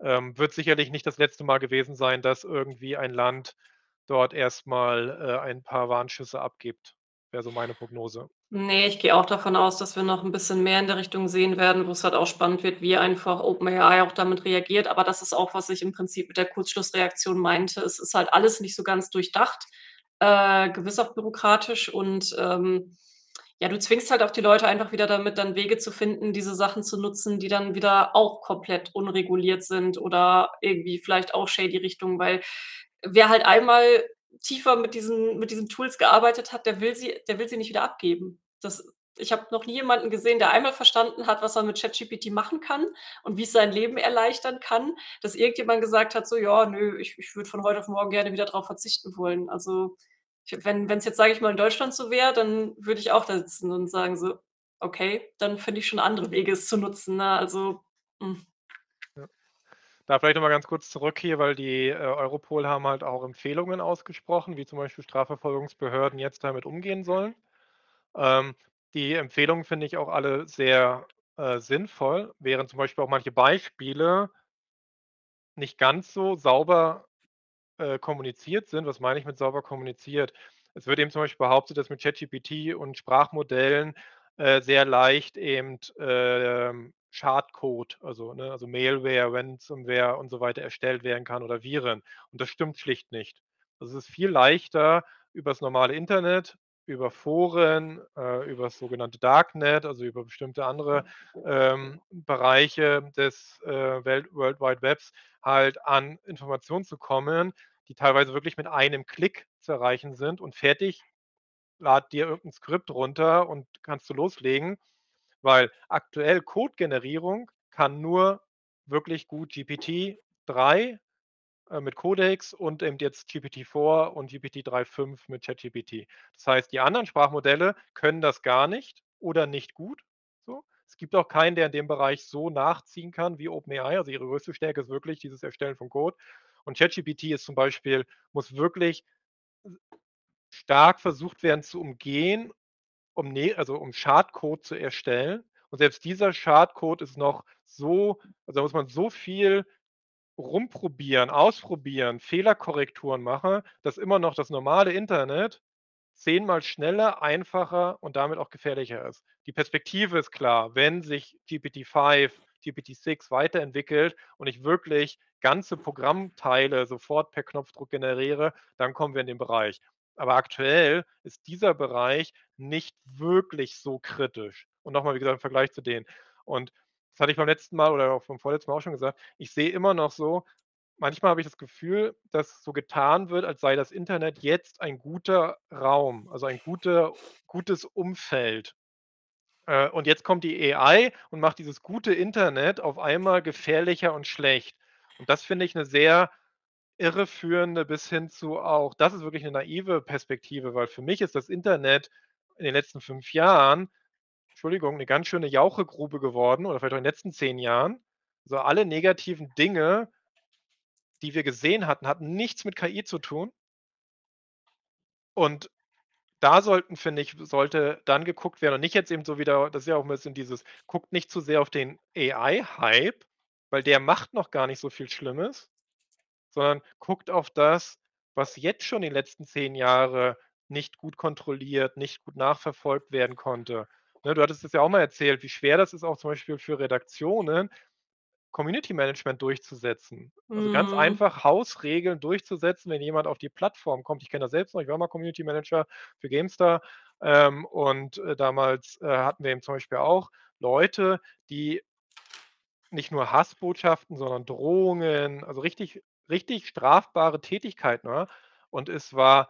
ähm, wird sicherlich nicht das letzte Mal gewesen sein, dass irgendwie ein Land dort erst mal, äh, ein paar Warnschüsse abgibt, wäre so meine Prognose. Ne, ich gehe auch davon aus, dass wir noch 'n bisschen mehr in der Richtung sehen werden, wo's halt auch spannend wird, wie einfach OpenAI auch damit reagiert. Aber das ist auch, was ich im Prinzip mit der Kurzschlussreaktion meinte. Es ist halt alles nicht so ganz durchdacht, äh, gewiss auch bürokratisch und, ähm, ja, du zwingst halt auch die Leute einfach wieder damit, dann Wege zu finden, diese Sachen zu nutzen, die dann wieder auch komplett unreguliert sind oder irgendwie vielleicht auch shady Richtung, weil wer halt einmal tiefer mit diesen mit diesen Tools gearbeitet hat, der will sie der will sie nicht wieder abgeben. Das ich habe noch nie jemanden gesehen, der einmal verstanden hat, was er mit ChatGPT machen kann und wie's sein Leben erleichtern kann, dass irgendjemand gesagt hat, so: „Ja, nö, ich ich würde von heute auf morgen gerne wieder drauf verzichten wollen.“ Also, wenn wenn's jetzt, sage ich mal, in Deutschland so wäre, dann würde ich auch da sitzen und sagen so: „Okay, dann finde ich schon andere Wege, es zu nutzen“, ne? Also, hm. Ja. Da vielleicht noch mal ganz kurz zurück hier, weil die, äh, Europol haben halt auch Empfehlungen ausgesprochen, wie zum Beispiel Strafverfolgungsbehörden jetzt damit umgehen sollen. Ähm, die Empfehlungen finde ich auch alle sehr, äh, sinnvoll, während zum Beispiel auch manche Beispiele nicht ganz so sauber, äh, kommuniziert sind. Was meine ich mit sauber kommuniziert? Es wird eben zum Beispiel behauptet, dass mit ChatGPT und Sprachmodellen, äh, sehr leicht eben, ähm, Schadcode, also, ne also Malware, Ransomware und so weiter erstellt werden kann oder Viren. Und das stimmt schlicht nicht. Also, es ist viel leichter übers normale Internet, über Foren, äh, übers sogenannte Darknet, also über bestimmte andere, ähm, Bereiche des, äh, Welt World Wide Webs halt an Informationen zu kommen, die teilweise wirklich mit einem Klick zu erreichen sind und fertig, lad dir irgend 'n Skript runter und kannst du loslegen, weil aktuell Codegenerierung kann nur wirklich gut GPT-3, äh, mit Codex und eben jetzt GPT-4 und GPT-3.5 mit ChatGPT. Das heißt, die anderen Sprachmodelle können das gar nicht oder nicht gut so. Es gibt auch keinen, der in dem Bereich so nachziehen kann wie OpenAI. Also, ihre größte Stärke ist wirklich dieses Erstellen von Code. Und ChatGPT ist zum Beispiel muss wirklich stark versucht werden zu umgehen, um ne also, um Schadcode zu erstellen. Und selbst dieser Schadcode ist noch so also, da muss man so viel rumprobieren, ausprobieren, Fehlerkorrekturen machen, dass immer noch das normale Internet zehnmal schneller, einfacher und damit auch gefährlicher ist. Die Perspektive ist klar, wenn sich GPT-5, GPT-6 weiterentwickelt und ich wirklich ganze Programmteile sofort per Knopfdruck generiere, dann kommen wir in den Bereich. Aber aktuell ist dieser Bereich nicht wirklich so kritisch. Und noch mal, wie gesagt, im Vergleich zu denen. Und das hatte ich beim letzten Mal oder auch beim vorletzten Mal auch schon gesagt, ich sehe immer noch so manchmal habe ich das Gefühl, dass so getan wird, als sei das Internet jetzt ein guter Raum, also, ein guter gutes Umfeld. Äh, und jetzt kommt die AI und macht dieses gute Internet auf einmal gefährlicher und schlecht. Und das finde ich 'ne sehr irreführende bis hin zu auch das ist wirklich 'ne naive Perspektive, weil für mich ist das Internet in den letzten 5 Jahren, Entschuldigung, 'ne ganz schöne Jauchegrube geworden oder vielleicht auch in den letzten 10 Jahren. So alle negativen Dinge die wir gesehen hatten, hatten nichts mit KI zu tun. Und da sollten finde ich sollte dann geguckt werden und nicht jetzt eben so wieder das ist ja auch 'n bisschen dieses guckt nicht zu sehr auf den AI-Hype, weil der macht noch gar nicht so viel Schlimmes, sondern guckt auf das, was jetzt schon die letzten 10 Jahre nicht gut kontrolliert, nicht gut nachverfolgt werden konnte. Ne, du hattest das ja auch mal erzählt, wie schwer das ist auch zum Beispiel für Redaktionen, Community Management durchzusetzen. Also, ganz Mhm. einfach Hausregeln durchzusetzen, wenn jemand auf die Plattform kommt. Ich kenne das selbst noch, ich war mal Community Manager für GameStar, ähm, und, äh, damals, äh, hatten wir eben zum Beispiel auch Leute, die nicht nur Hassbotschaften, sondern Drohungen, also richtig richtig strafbare Tätigkeit, ne? Und es war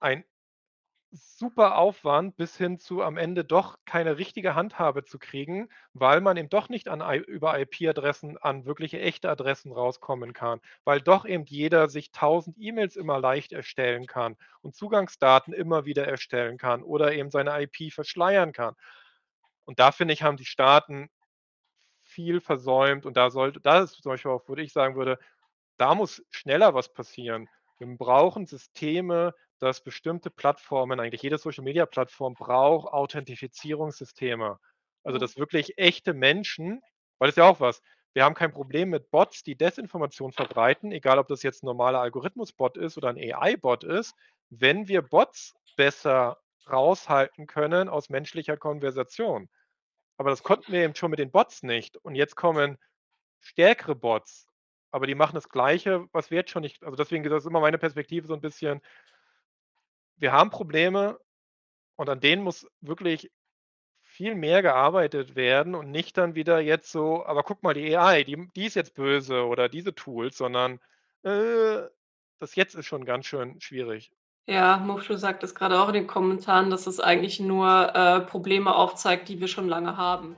ein super Aufwand bis hin zu am Ende doch keine richtige Handhabe zu kriegen, weil man eben doch nicht an über IP-Adressen an wirkliche echte Adressen rauskommen kann, weil doch eben jeder sich 1.000 E-Mails immer leicht erstellen kann und Zugangsdaten immer wieder erstellen kann oder eben seine IP verschleiern kann. Und da finde ich, haben die Staaten viel versäumt und da sollte da ist zum Beispiel auch, wo ich sagen würde, da muss schneller was passieren. Wir brauchen Systeme, dass bestimmte Plattformen eigentlich jede Social-Media-Plattform braucht Authentifizierungssysteme. Also, Mhm. dass wirklich echte Menschen weil das ist ja auch was, wir haben kein Problem mit Bots, die Desinformation verbreiten, egal ob das jetzt 'n normaler Algorithmus-Bot ist oder 'n AI-Bot ist. Wenn wir Bots besser raushalten können aus menschlicher Konversation. Aber das konnten wir eben schon mit den Bots nicht und jetzt kommen stärkere Bots, aber die machen das Gleiche, was wir jetzt schon nicht also, deswegen ist das immer meine Perspektive so 'n bisschen wir haben Probleme und an denen muss wirklich viel mehr gearbeitet werden und nicht dann wieder jetzt so: „Aber guck mal, die AI, die die ist jetzt böse oder diese Tools“, sondern, äh, das Jetzt ist schon ganz schön schwierig. Ja, Moshe sagt das grade auch in den Kommentaren, dass es eigentlich nur, äh, Probleme aufzeigt, die wir schon lange haben.